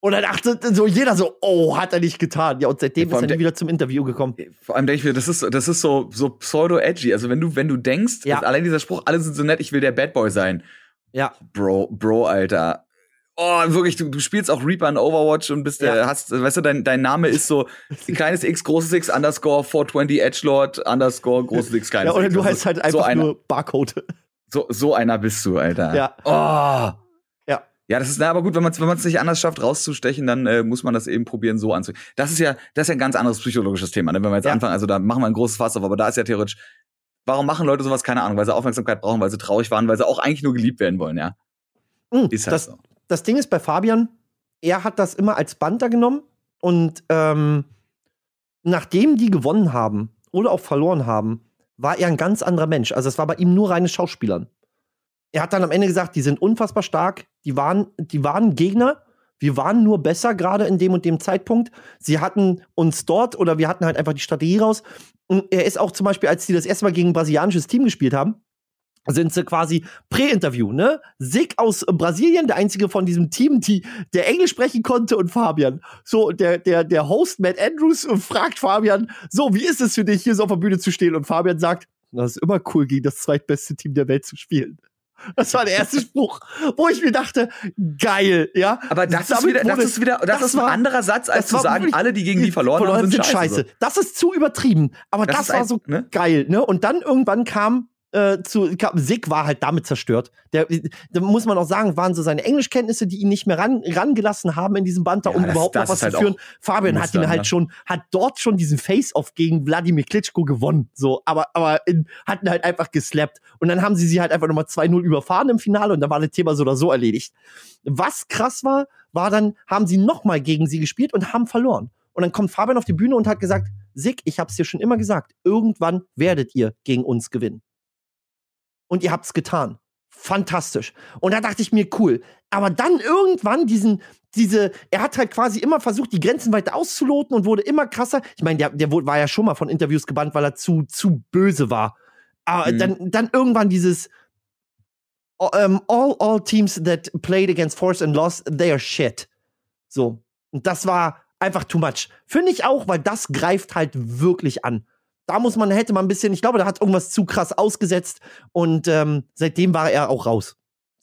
Und dann dachte so jeder so, oh, hat er nicht getan. Ja, und seitdem Ja, ist er nie wieder zum Interview gekommen. Vor allem denke ich mir, das ist, das ist so, so pseudo-edgy. Also wenn du, wenn du denkst, Ja. allein dieser Spruch, alle sind so nett, ich will der Bad Boy sein. Ja. Bro, Bro, Alter. Oh, wirklich, du, du spielst auch Reaper in Overwatch und bist der, Ja. hast, weißt du, dein, dein Name ist so kleines X, großes X, underscore 420 Edgelord, underscore großes X, kleines Ja, oder X. du Also heißt halt so einfach einer, nur Barcode. So, so einer bist du, Alter. Ja. Oh. Ja. Ja, das ist, na, aber gut, wenn man es wenn man's nicht anders schafft, rauszustechen, dann äh, muss man das eben probieren, so anzugehen. Das ist ja, das ist ja ein ganz anderes psychologisches Thema, ne? wenn wir jetzt Ja. anfangen, also da machen wir ein großes Fass auf, aber da ist ja theoretisch, warum machen Leute sowas? Keine Ahnung, weil sie Aufmerksamkeit brauchen, weil sie traurig waren, weil sie auch eigentlich nur geliebt werden wollen, ja. Mm, Ist halt das, so. Das Ding ist bei Fabian, er hat das immer als Banter genommen und ähm, nachdem die gewonnen haben oder auch verloren haben, war er ein ganz anderer Mensch. Also es war bei ihm nur reines Schauspielern. Er hat dann am Ende gesagt, die sind unfassbar stark, die waren, die waren Gegner, wir waren nur besser gerade in dem und dem Zeitpunkt. Sie hatten uns dort oder wir hatten halt einfach die Strategie raus. Und er ist auch zum Beispiel, als die das erste Mal gegen ein brasilianisches Team gespielt haben, sind sie quasi Prä-Interview, ne? Sig aus Brasilien, der einzige von diesem Team, die, der Englisch sprechen konnte, und Fabian. So, der, der, der Host Matt Andrews äh, fragt Fabian, so, wie ist es für dich, hier so auf der Bühne zu stehen? Und Fabian sagt, das ist immer cool, gegen das zweitbeste Team der Welt zu spielen. Das war der erste Spruch, wo ich mir dachte, geil, ja. Aber das ist wieder, das ist wieder, das, das ist ein war, anderer Satz, als zu sagen, alle, die gegen die verloren, verloren haben, sind, sind scheiße. scheiße. Das ist zu übertrieben. Aber das, das war ein, so ne? geil, ne? Und dann irgendwann kam äh, zu Sig war halt damit zerstört. Der, da muss man auch sagen, waren so seine Englischkenntnisse, die ihn nicht mehr ran, rangelassen haben in diesem Banter, ja, um das, überhaupt das noch was halt zu führen. Fabian hat ihn halt ne? schon, hat dort schon diesen Face-Off gegen Wladimir Klitschko gewonnen. So, aber, aber in, hatten halt einfach geslappt. Und dann haben sie sie halt einfach nochmal 2-0 überfahren im Finale und dann war das Thema so oder so erledigt. Was krass war, war dann, haben sie nochmal gegen sie gespielt und haben verloren. Und dann kommt Fabian auf die Bühne und hat gesagt, Sig, ich hab's dir schon immer gesagt, irgendwann werdet ihr gegen uns gewinnen und ihr habt's getan. Fantastisch. Und da dachte ich mir, cool. Aber dann irgendwann diesen, diese, er hat halt quasi immer versucht, die Grenzen weiter auszuloten und wurde immer krasser. Ich meine, der, der war ja schon mal von Interviews gebannt, weil er zu, zu böse war. Aber mhm. dann, dann irgendwann dieses, um, ähm, all, all teams that played against Force and lost, they are shit. So. Und das war einfach too much. Finde ich auch, weil das greift halt wirklich an da muss man, hätte man ein bisschen, ich glaube, da hat irgendwas zu krass ausgesetzt und ähm, seitdem war er auch raus.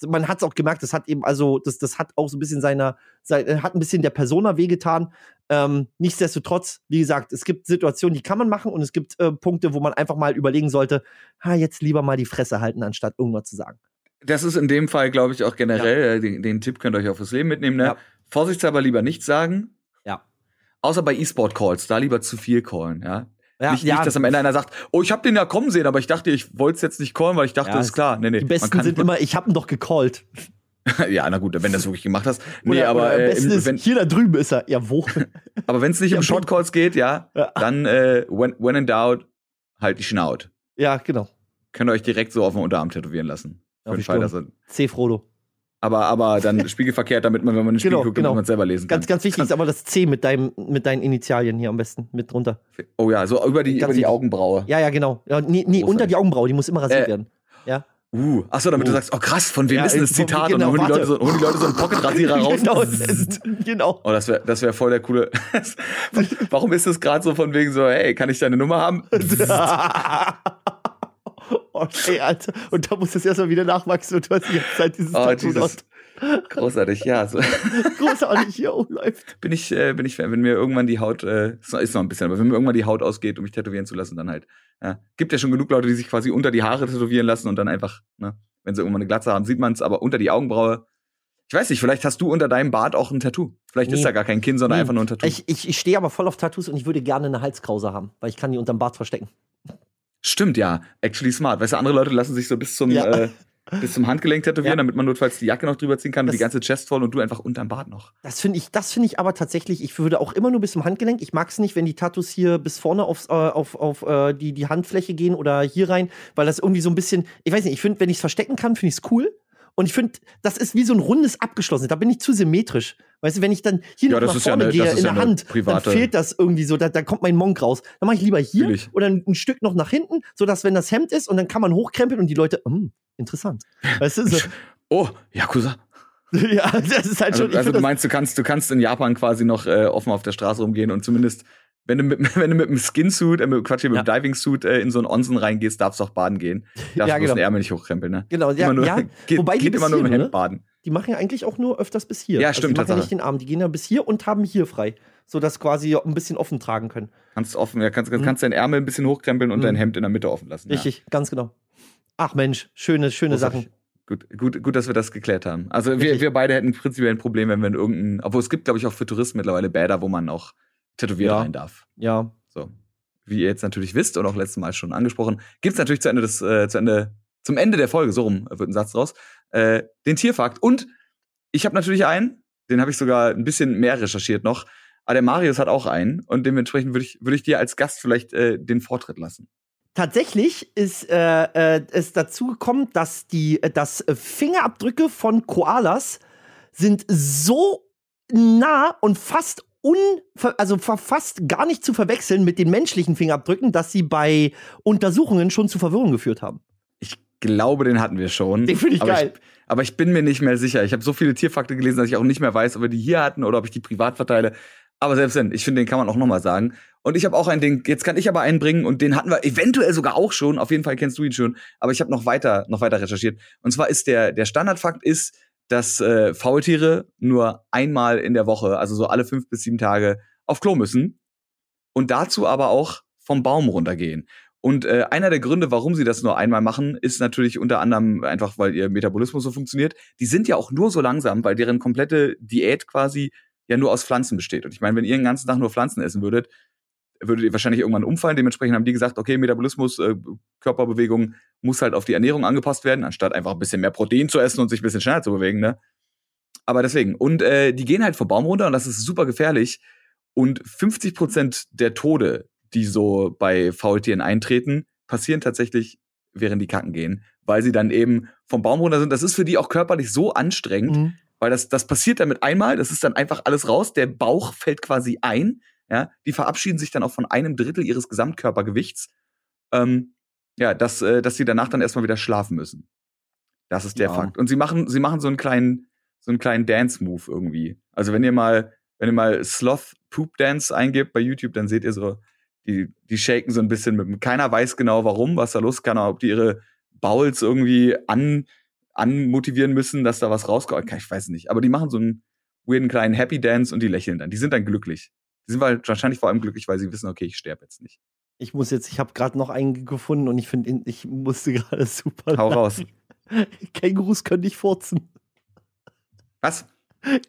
Man hat es auch gemerkt, das hat eben, also, das, das hat auch so ein bisschen seiner, sein, hat ein bisschen der Persona wehgetan. Ähm, nichtsdestotrotz, wie gesagt, es gibt Situationen, die kann man machen und es gibt äh, Punkte, wo man einfach mal überlegen sollte, ha, jetzt lieber mal die Fresse halten, anstatt irgendwas zu sagen. Das ist in dem Fall, glaube ich, auch generell, ja. Äh, den, den, Tipp könnt ihr euch auch fürs Leben mitnehmen, ne? Ja. Vorsichtshalber lieber nichts sagen. Ja. Außer bei E-Sport-Calls, da lieber zu viel callen, ja. Ja, nicht, ja. nicht, dass am Ende einer sagt, oh, ich habe den ja kommen sehen, aber ich dachte, ich wollte es jetzt nicht callen, weil ich dachte, ja, ist klar. Nee, nee, die Besten sind immer, ich habe ihn doch gecallt. ja, na gut, wenn du das wirklich gemacht hast. Nee, oder, aber oder äh, im, ist, wenn, hier da drüben ist er. Ja, wo? aber wenn es nicht ja, um Shotcalls geht, ja, ja. dann äh, when, when in doubt, halt die Schnaut. Ja, genau. Könnt ihr euch direkt so auf dem Unterarm tätowieren lassen. Für den Fall, dass er C. Frodo. Aber, aber dann spiegelverkehrt, damit man, wenn man einen Spiegel genau, guckt, genau. man selber lesen kann. Ganz, ganz wichtig ist aber das C mit, deinem, mit deinen Initialien hier am besten mit drunter. Oh ja, so über die, über die Augenbraue. Ja, ja, genau. Ja, nee, nee unter die Augenbraue, die muss immer rasiert äh, werden. Ja. Uh, achso, damit uh. du sagst, oh krass, von wem ja, ist denn das Zitat? Genau, und dann holen die, Leute so, holen die Leute so einen Pocketrasierer raus. genau, genau. Oh, das wäre das wär voll der coole. Warum ist das gerade so von wegen so, hey, kann ich deine Nummer haben? Okay, Alter. Und da muss das erstmal wieder nachwachsen und du hast die ganze Zeit dieses oh, Tattoo dieses, Großartig, ja. So. Großartig, hier oh, läuft. Bin ich, äh, bin ich Fan. Wenn mir irgendwann die Haut, äh, ist noch ein bisschen, aber wenn mir irgendwann die Haut ausgeht, um mich tätowieren zu lassen, dann halt. Ja. Gibt ja schon genug Leute, die sich quasi unter die Haare tätowieren lassen und dann einfach, ne, wenn sie irgendwann eine Glatze haben, sieht man es, aber unter die Augenbraue. Ich weiß nicht, vielleicht hast du unter deinem Bart auch ein Tattoo. Vielleicht nee. ist da gar kein Kinn, sondern nee. einfach nur ein Tattoo. Ich, ich, ich stehe aber voll auf Tattoos und ich würde gerne eine Halskrause haben, weil ich kann die unterm Bart verstecken. Stimmt, ja. Actually smart. Weißt du, andere Leute lassen sich so bis zum, ja. äh, bis zum Handgelenk tätowieren, ja. damit man notfalls die Jacke noch drüber ziehen kann das, und die ganze Chest voll und du einfach unterm Bart noch. Das finde ich, das finde ich aber tatsächlich, ich würde auch immer nur bis zum Handgelenk. Ich mag es nicht, wenn die Tattoos hier bis vorne aufs, äh, auf, auf äh, die, die Handfläche gehen oder hier rein, weil das irgendwie so ein bisschen, ich weiß nicht, ich finde, wenn ich es verstecken kann, finde ich es cool. Und ich finde, das ist wie so ein rundes abgeschlossen. Da bin ich zu symmetrisch. Weißt du, wenn ich dann hier ja, noch nach vorne ja eine, gehe in der Hand, dann fehlt das irgendwie so, da, da kommt mein Monk raus. Dann mache ich lieber hier Natürlich. oder ein, ein, Stück noch nach hinten, sodass wenn das Hemd ist und dann kann man hochkrempeln und die Leute, hm, interessant. Weißt du, so. Oh, Yakuza. ja, das ist halt also, schon. Also du meinst, du kannst, du kannst in Japan quasi noch äh, offen auf der Straße rumgehen und zumindest wenn du mit, wenn du mit einem Skinsuit, äh, mit, Quatsch, mit ja. einem Diving-Suit äh, in so einen Onsen reingehst, darfst du auch baden gehen. Darfst ja, genau. den Ärmel nicht hochkrempeln, ne? Genau, ja, nur, ja. Geht, Wobei geht immer nur im Hemd ne? baden. Die machen ja eigentlich auch nur öfters bis hier. Ja, also stimmt. Die machen ja nicht den Arm, die gehen ja bis hier und haben hier frei. Sodass quasi ein bisschen offen tragen können. Kannst offen, ja, kannst, mhm. kannst deinen Ärmel ein bisschen hochkrempeln und mhm. dein Hemd in der Mitte offen lassen. Richtig, ja. ganz genau. Ach Mensch, schöne, schöne Sachen. Gut, gut, gut, dass wir das geklärt haben. Also wir, wir beide hätten prinzipiell ein Problem, wenn wir in irgendeinen, obwohl es gibt, glaube ich, auch für Touristen mittlerweile Bäder, wo man auch tätowiert ja. rein darf. Ja. So. Wie ihr jetzt natürlich wisst und auch letztes Mal schon angesprochen, gibt es natürlich zu Ende des, äh, zu Ende, zum Ende der Folge, so rum wird ein Satz draus, äh, den Tierfakt. Und ich habe natürlich einen, den habe ich sogar ein bisschen mehr recherchiert noch. Aber der Marius hat auch einen und dementsprechend würde ich, würd ich dir als Gast vielleicht äh, den Vortritt lassen. Tatsächlich ist äh, äh, es dazu gekommen, dass die äh, dass Fingerabdrücke von Koalas sind so nah und fast un, also fast gar nicht zu verwechseln mit den menschlichen Fingerabdrücken, dass sie bei Untersuchungen schon zu Verwirrung geführt haben. Ich glaube, den hatten wir schon. Den finde ich aber geil. Ich, aber ich bin mir nicht mehr sicher. Ich habe so viele Tierfakte gelesen, dass ich auch nicht mehr weiß, ob wir die hier hatten oder ob ich die privat verteile. Aber selbst wenn, ich finde, den kann man auch noch mal sagen. Und ich habe auch einen, den, jetzt kann ich aber einen bringen und den hatten wir eventuell sogar auch schon. Auf jeden Fall kennst du ihn schon. Aber ich habe noch weiter, noch weiter recherchiert. Und zwar ist der, der Standardfakt ist, dass äh, Faultiere nur einmal in der Woche, also so alle fünf bis sieben Tage, auf Klo müssen. Und dazu aber auch vom Baum runtergehen. Und äh, einer der Gründe, warum sie das nur einmal machen, ist natürlich unter anderem einfach, weil ihr Metabolismus so funktioniert. Die sind ja auch nur so langsam, weil deren komplette Diät quasi ja nur aus Pflanzen besteht. Und ich meine, wenn ihr den ganzen Tag nur Pflanzen essen würdet, würdet ihr wahrscheinlich irgendwann umfallen. Dementsprechend haben die gesagt, okay, Metabolismus, äh, Körperbewegung muss halt auf die Ernährung angepasst werden, anstatt einfach ein bisschen mehr Protein zu essen und sich ein bisschen schneller zu bewegen, ne? Aber deswegen. Und äh, die gehen halt vom Baum runter und das ist super gefährlich. Und 50 Prozent der Tode, die so bei Faultieren eintreten, passieren tatsächlich, während die kacken gehen, weil sie dann eben vom Baum runter sind. Das ist für die auch körperlich so anstrengend, mhm. weil das, das passiert damit einmal, das ist dann einfach alles raus, der Bauch fällt quasi ein, ja, die verabschieden sich dann auch von einem Drittel ihres Gesamtkörpergewichts, ähm, ja, dass, äh, dass sie danach dann erstmal wieder schlafen müssen. Das ist der ja. Fakt. Und sie machen, sie machen so einen kleinen, so einen kleinen Dance-Move irgendwie. Also wenn ihr mal, wenn ihr mal Sloth Poop Dance eingebt bei YouTube, dann seht ihr so die, die shaken so ein bisschen mit. Keiner weiß genau warum, was da los kann, ob die ihre Bowls irgendwie an, anmotivieren müssen, dass da was rauskommt. Ich weiß nicht. Aber die machen so einen weirden kleinen Happy Dance und die lächeln dann. Die sind dann glücklich. Die sind halt wahrscheinlich vor allem glücklich, weil sie wissen, okay, ich sterbe jetzt nicht. Ich muss jetzt, ich habe gerade noch einen gefunden und ich finde, ich musste gerade super. Hau raus. Kängurus können nicht furzen. Was?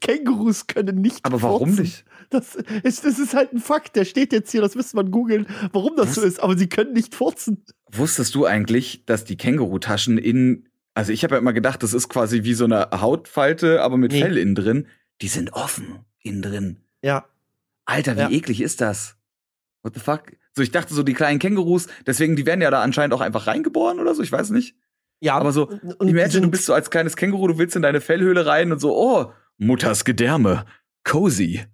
Kängurus können nicht Aber warum furzen. nicht? Das ist, das ist halt ein Fakt, der steht jetzt hier, das müsste man googeln, warum das Was? so ist, aber sie können nicht furzen. Wusstest du eigentlich, dass die Kängurutaschen in, also ich habe ja immer gedacht, das ist quasi wie so eine Hautfalte, aber mit nee. Fell innen drin. Die sind offen innen drin. Ja. Alter, wie ja. eklig ist das? What the fuck? So, ich dachte so, die kleinen Kängurus, deswegen, die werden ja da anscheinend auch einfach reingeboren oder so, ich weiß nicht. Ja. Aber so, und imagine, du bist so als kleines Känguru, du willst in deine Fellhöhle rein und so, oh, Mutters Gedärme. Cozy.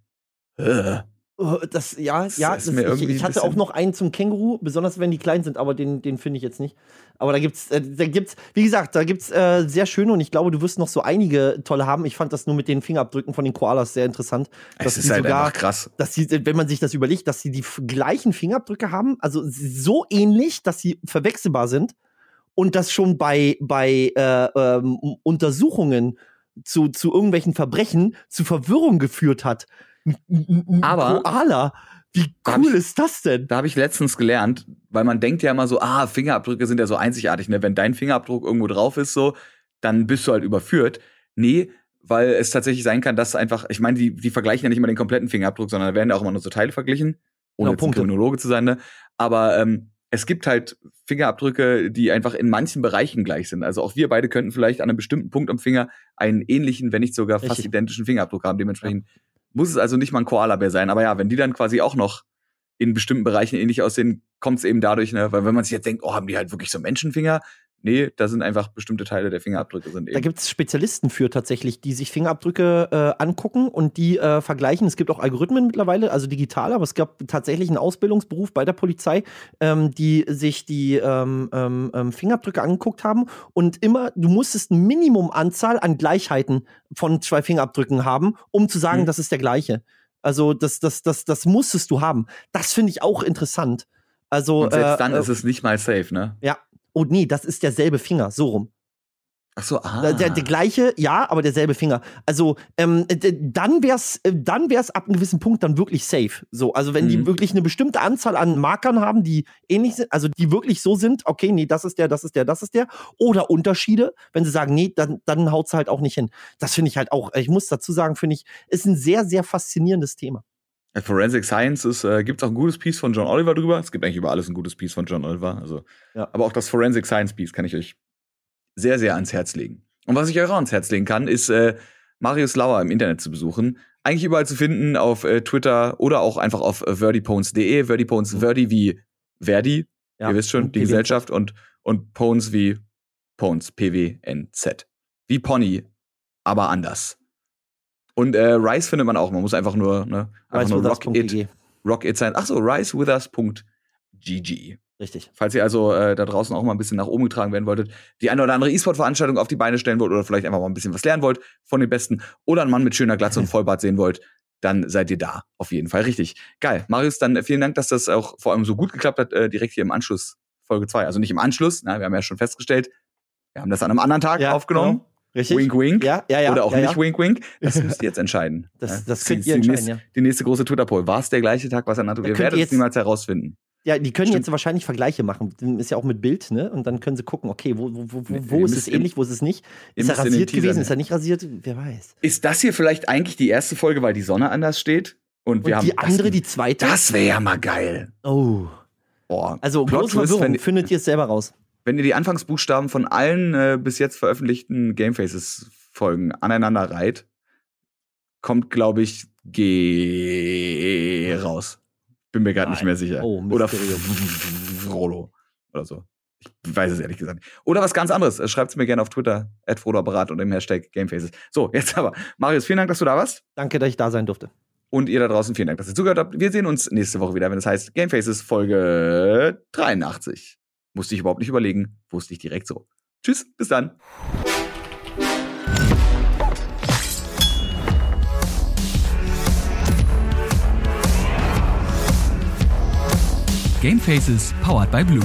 Äh. Oh, das, ja, das ja, das, ich, ich, hatte auch noch einen zum Känguru, besonders wenn die klein sind, aber den, den finde ich jetzt nicht. Aber da gibt's, äh, da gibt's, wie gesagt, da gibt's äh, sehr schöne und ich glaube, du wirst noch so einige tolle haben. Ich fand das nur mit den Fingerabdrücken von den Koalas sehr interessant. Es ist halt sogar, einfach krass. Dass sie, wenn man sich das überlegt, dass sie die gleichen Fingerabdrücke haben, also so ähnlich, dass sie verwechselbar sind und das schon bei, bei äh, ähm, Untersuchungen zu, zu irgendwelchen Verbrechen zu Verwirrung geführt hat. Aber Koala. Wie cool ist das denn? Da habe ich letztens gelernt, weil man denkt ja immer so, ah, Fingerabdrücke sind ja so einzigartig, ne? Wenn dein Fingerabdruck irgendwo drauf ist, so, dann bist du halt überführt. Nee, weil es tatsächlich sein kann, dass einfach, ich meine, die, die vergleichen ja nicht immer den kompletten Fingerabdruck, sondern da werden ja auch immer nur so Teile verglichen, ohne genau, Kriminologe zu sein, ne? Aber ähm, es gibt halt Fingerabdrücke, die einfach in manchen Bereichen gleich sind. Also auch wir beide könnten vielleicht an einem bestimmten Punkt am Finger einen ähnlichen, wenn nicht sogar fast Richtig. identischen Fingerabdruck haben. Dementsprechend ja. Muss es also nicht mal ein Koala-Bär sein. Aber ja, wenn die dann quasi auch noch in bestimmten Bereichen ähnlich aussehen, kommt es eben dadurch, ne? weil wenn man sich jetzt denkt, oh, haben die halt wirklich so Menschenfinger? Nee, da sind einfach bestimmte Teile der Fingerabdrücke sind eben. Da gibt es Spezialisten für tatsächlich, die sich Fingerabdrücke äh, angucken und die äh, vergleichen. Es gibt auch Algorithmen mittlerweile, also digital, aber es gab tatsächlich einen Ausbildungsberuf bei der Polizei, ähm, die sich die ähm, ähm, ähm Fingerabdrücke angeguckt haben und immer, du musstest eine Minimumanzahl an Gleichheiten von zwei Fingerabdrücken haben, um zu sagen, mhm. das ist der gleiche. Also das, das, das, das musstest du haben. Das finde ich auch interessant. Also, und selbst äh, dann äh, ist es nicht mal safe, ne? Ja, oh nee, das ist derselbe Finger, so rum. Ach so, ah. Der, der, gleiche, ja, aber derselbe Finger. Also, ähm, dann wär's, äh, dann wär's ab einem gewissen Punkt dann wirklich safe. So, also wenn mhm. die wirklich eine bestimmte Anzahl an Markern haben, die ähnlich sind, also die wirklich so sind, okay, nee, das ist der, das ist der, das ist der, oder Unterschiede, wenn sie sagen, nee, dann, dann haut's halt auch nicht hin. Das finde ich halt auch, ich muss dazu sagen, finde ich, ist ein sehr, sehr faszinierendes Thema. Forensic Science ist, äh, gibt es auch ein gutes Piece von John Oliver drüber. Es gibt eigentlich über alles ein gutes Piece von John Oliver. Also, ja. Aber auch das Forensic Science Piece kann ich euch sehr, sehr ans Herz legen. Und was ich euch auch ans Herz legen kann, ist äh, Marius Lauer im Internet zu besuchen. Eigentlich überall zu finden, auf äh, Twitter oder auch einfach auf äh, verdipones.de. Verdipones, mhm. Verdi wie Verdi, ja. ihr wisst schon, die Gesellschaft und, und Pones wie Pones, P-W-N-Z. Wie Pony, aber anders. Und äh, Rice findet man auch. Man muss einfach nur, ne, einfach nur Rock It, Rock It sein. Ach so, ricewithus.gg. Richtig. Falls ihr also äh, da draußen auch mal ein bisschen nach oben getragen werden wolltet, die eine oder andere E-Sport-Veranstaltung auf die Beine stellen wollt oder vielleicht einfach mal ein bisschen was lernen wollt von den Besten oder einen Mann mit schöner Glatze und Vollbart sehen wollt, dann seid ihr da. Auf jeden Fall richtig. Geil. Marius, dann vielen Dank, dass das auch vor allem so gut geklappt hat, äh, direkt hier im Anschluss Folge 2. Also nicht im Anschluss, na, wir haben ja schon festgestellt, wir haben das an einem anderen Tag Ja, aufgenommen. genau. Richtig? Wink, wink. Ja, ja, ja. Oder auch ja, nicht ja. wink, wink. Das müsst ihr jetzt entscheiden. Das- das ist könnt die, ihr entscheiden, nächste, ja. die nächste große Twitter-Poll. War es der gleiche Tag, was er nannte? Wir werden es niemals herausfinden. Ja, die können Stimmt. jetzt wahrscheinlich Vergleiche machen. Ist ja auch mit Bild, ne? Und dann können sie gucken, okay, wo, wo, wo, wo ist es ähnlich, wo ist es nicht? Ist er rasiert gewesen? nehmen. Ist er nicht rasiert? Wer weiß. Ist das hier vielleicht eigentlich die erste Folge, weil die Sonne anders steht? Und, wir Und haben die andere, das, die zweite? Das wäre ja mal geil. Oh. Boah. Also, Plot große Verwirrung. Findet ihr es selber raus? Wenn ihr die Anfangsbuchstaben von allen äh, bis jetzt veröffentlichten Gamefaces-Folgen aneinander reiht, kommt, glaube ich, G raus. Bin mir gerade nicht mehr sicher. Oh, Oder. Frollo. Oder so. Ich weiß es ehrlich gesagt nicht. Oder was ganz anderes. Schreibt es mir gerne auf Twitter, @frodoapparat und im Hashtag Gamefaces. So, jetzt aber. Marius, vielen Dank, dass du da warst. Danke, dass ich da sein durfte. Und ihr da draußen, vielen Dank, dass ihr zugehört habt. Wir sehen uns nächste Woche wieder, wenn es heißt Gamefaces Folge 83. Musste ich überhaupt nicht überlegen, wusste ich direkt so. Tschüss, bis dann. Game Faces powered by Blue.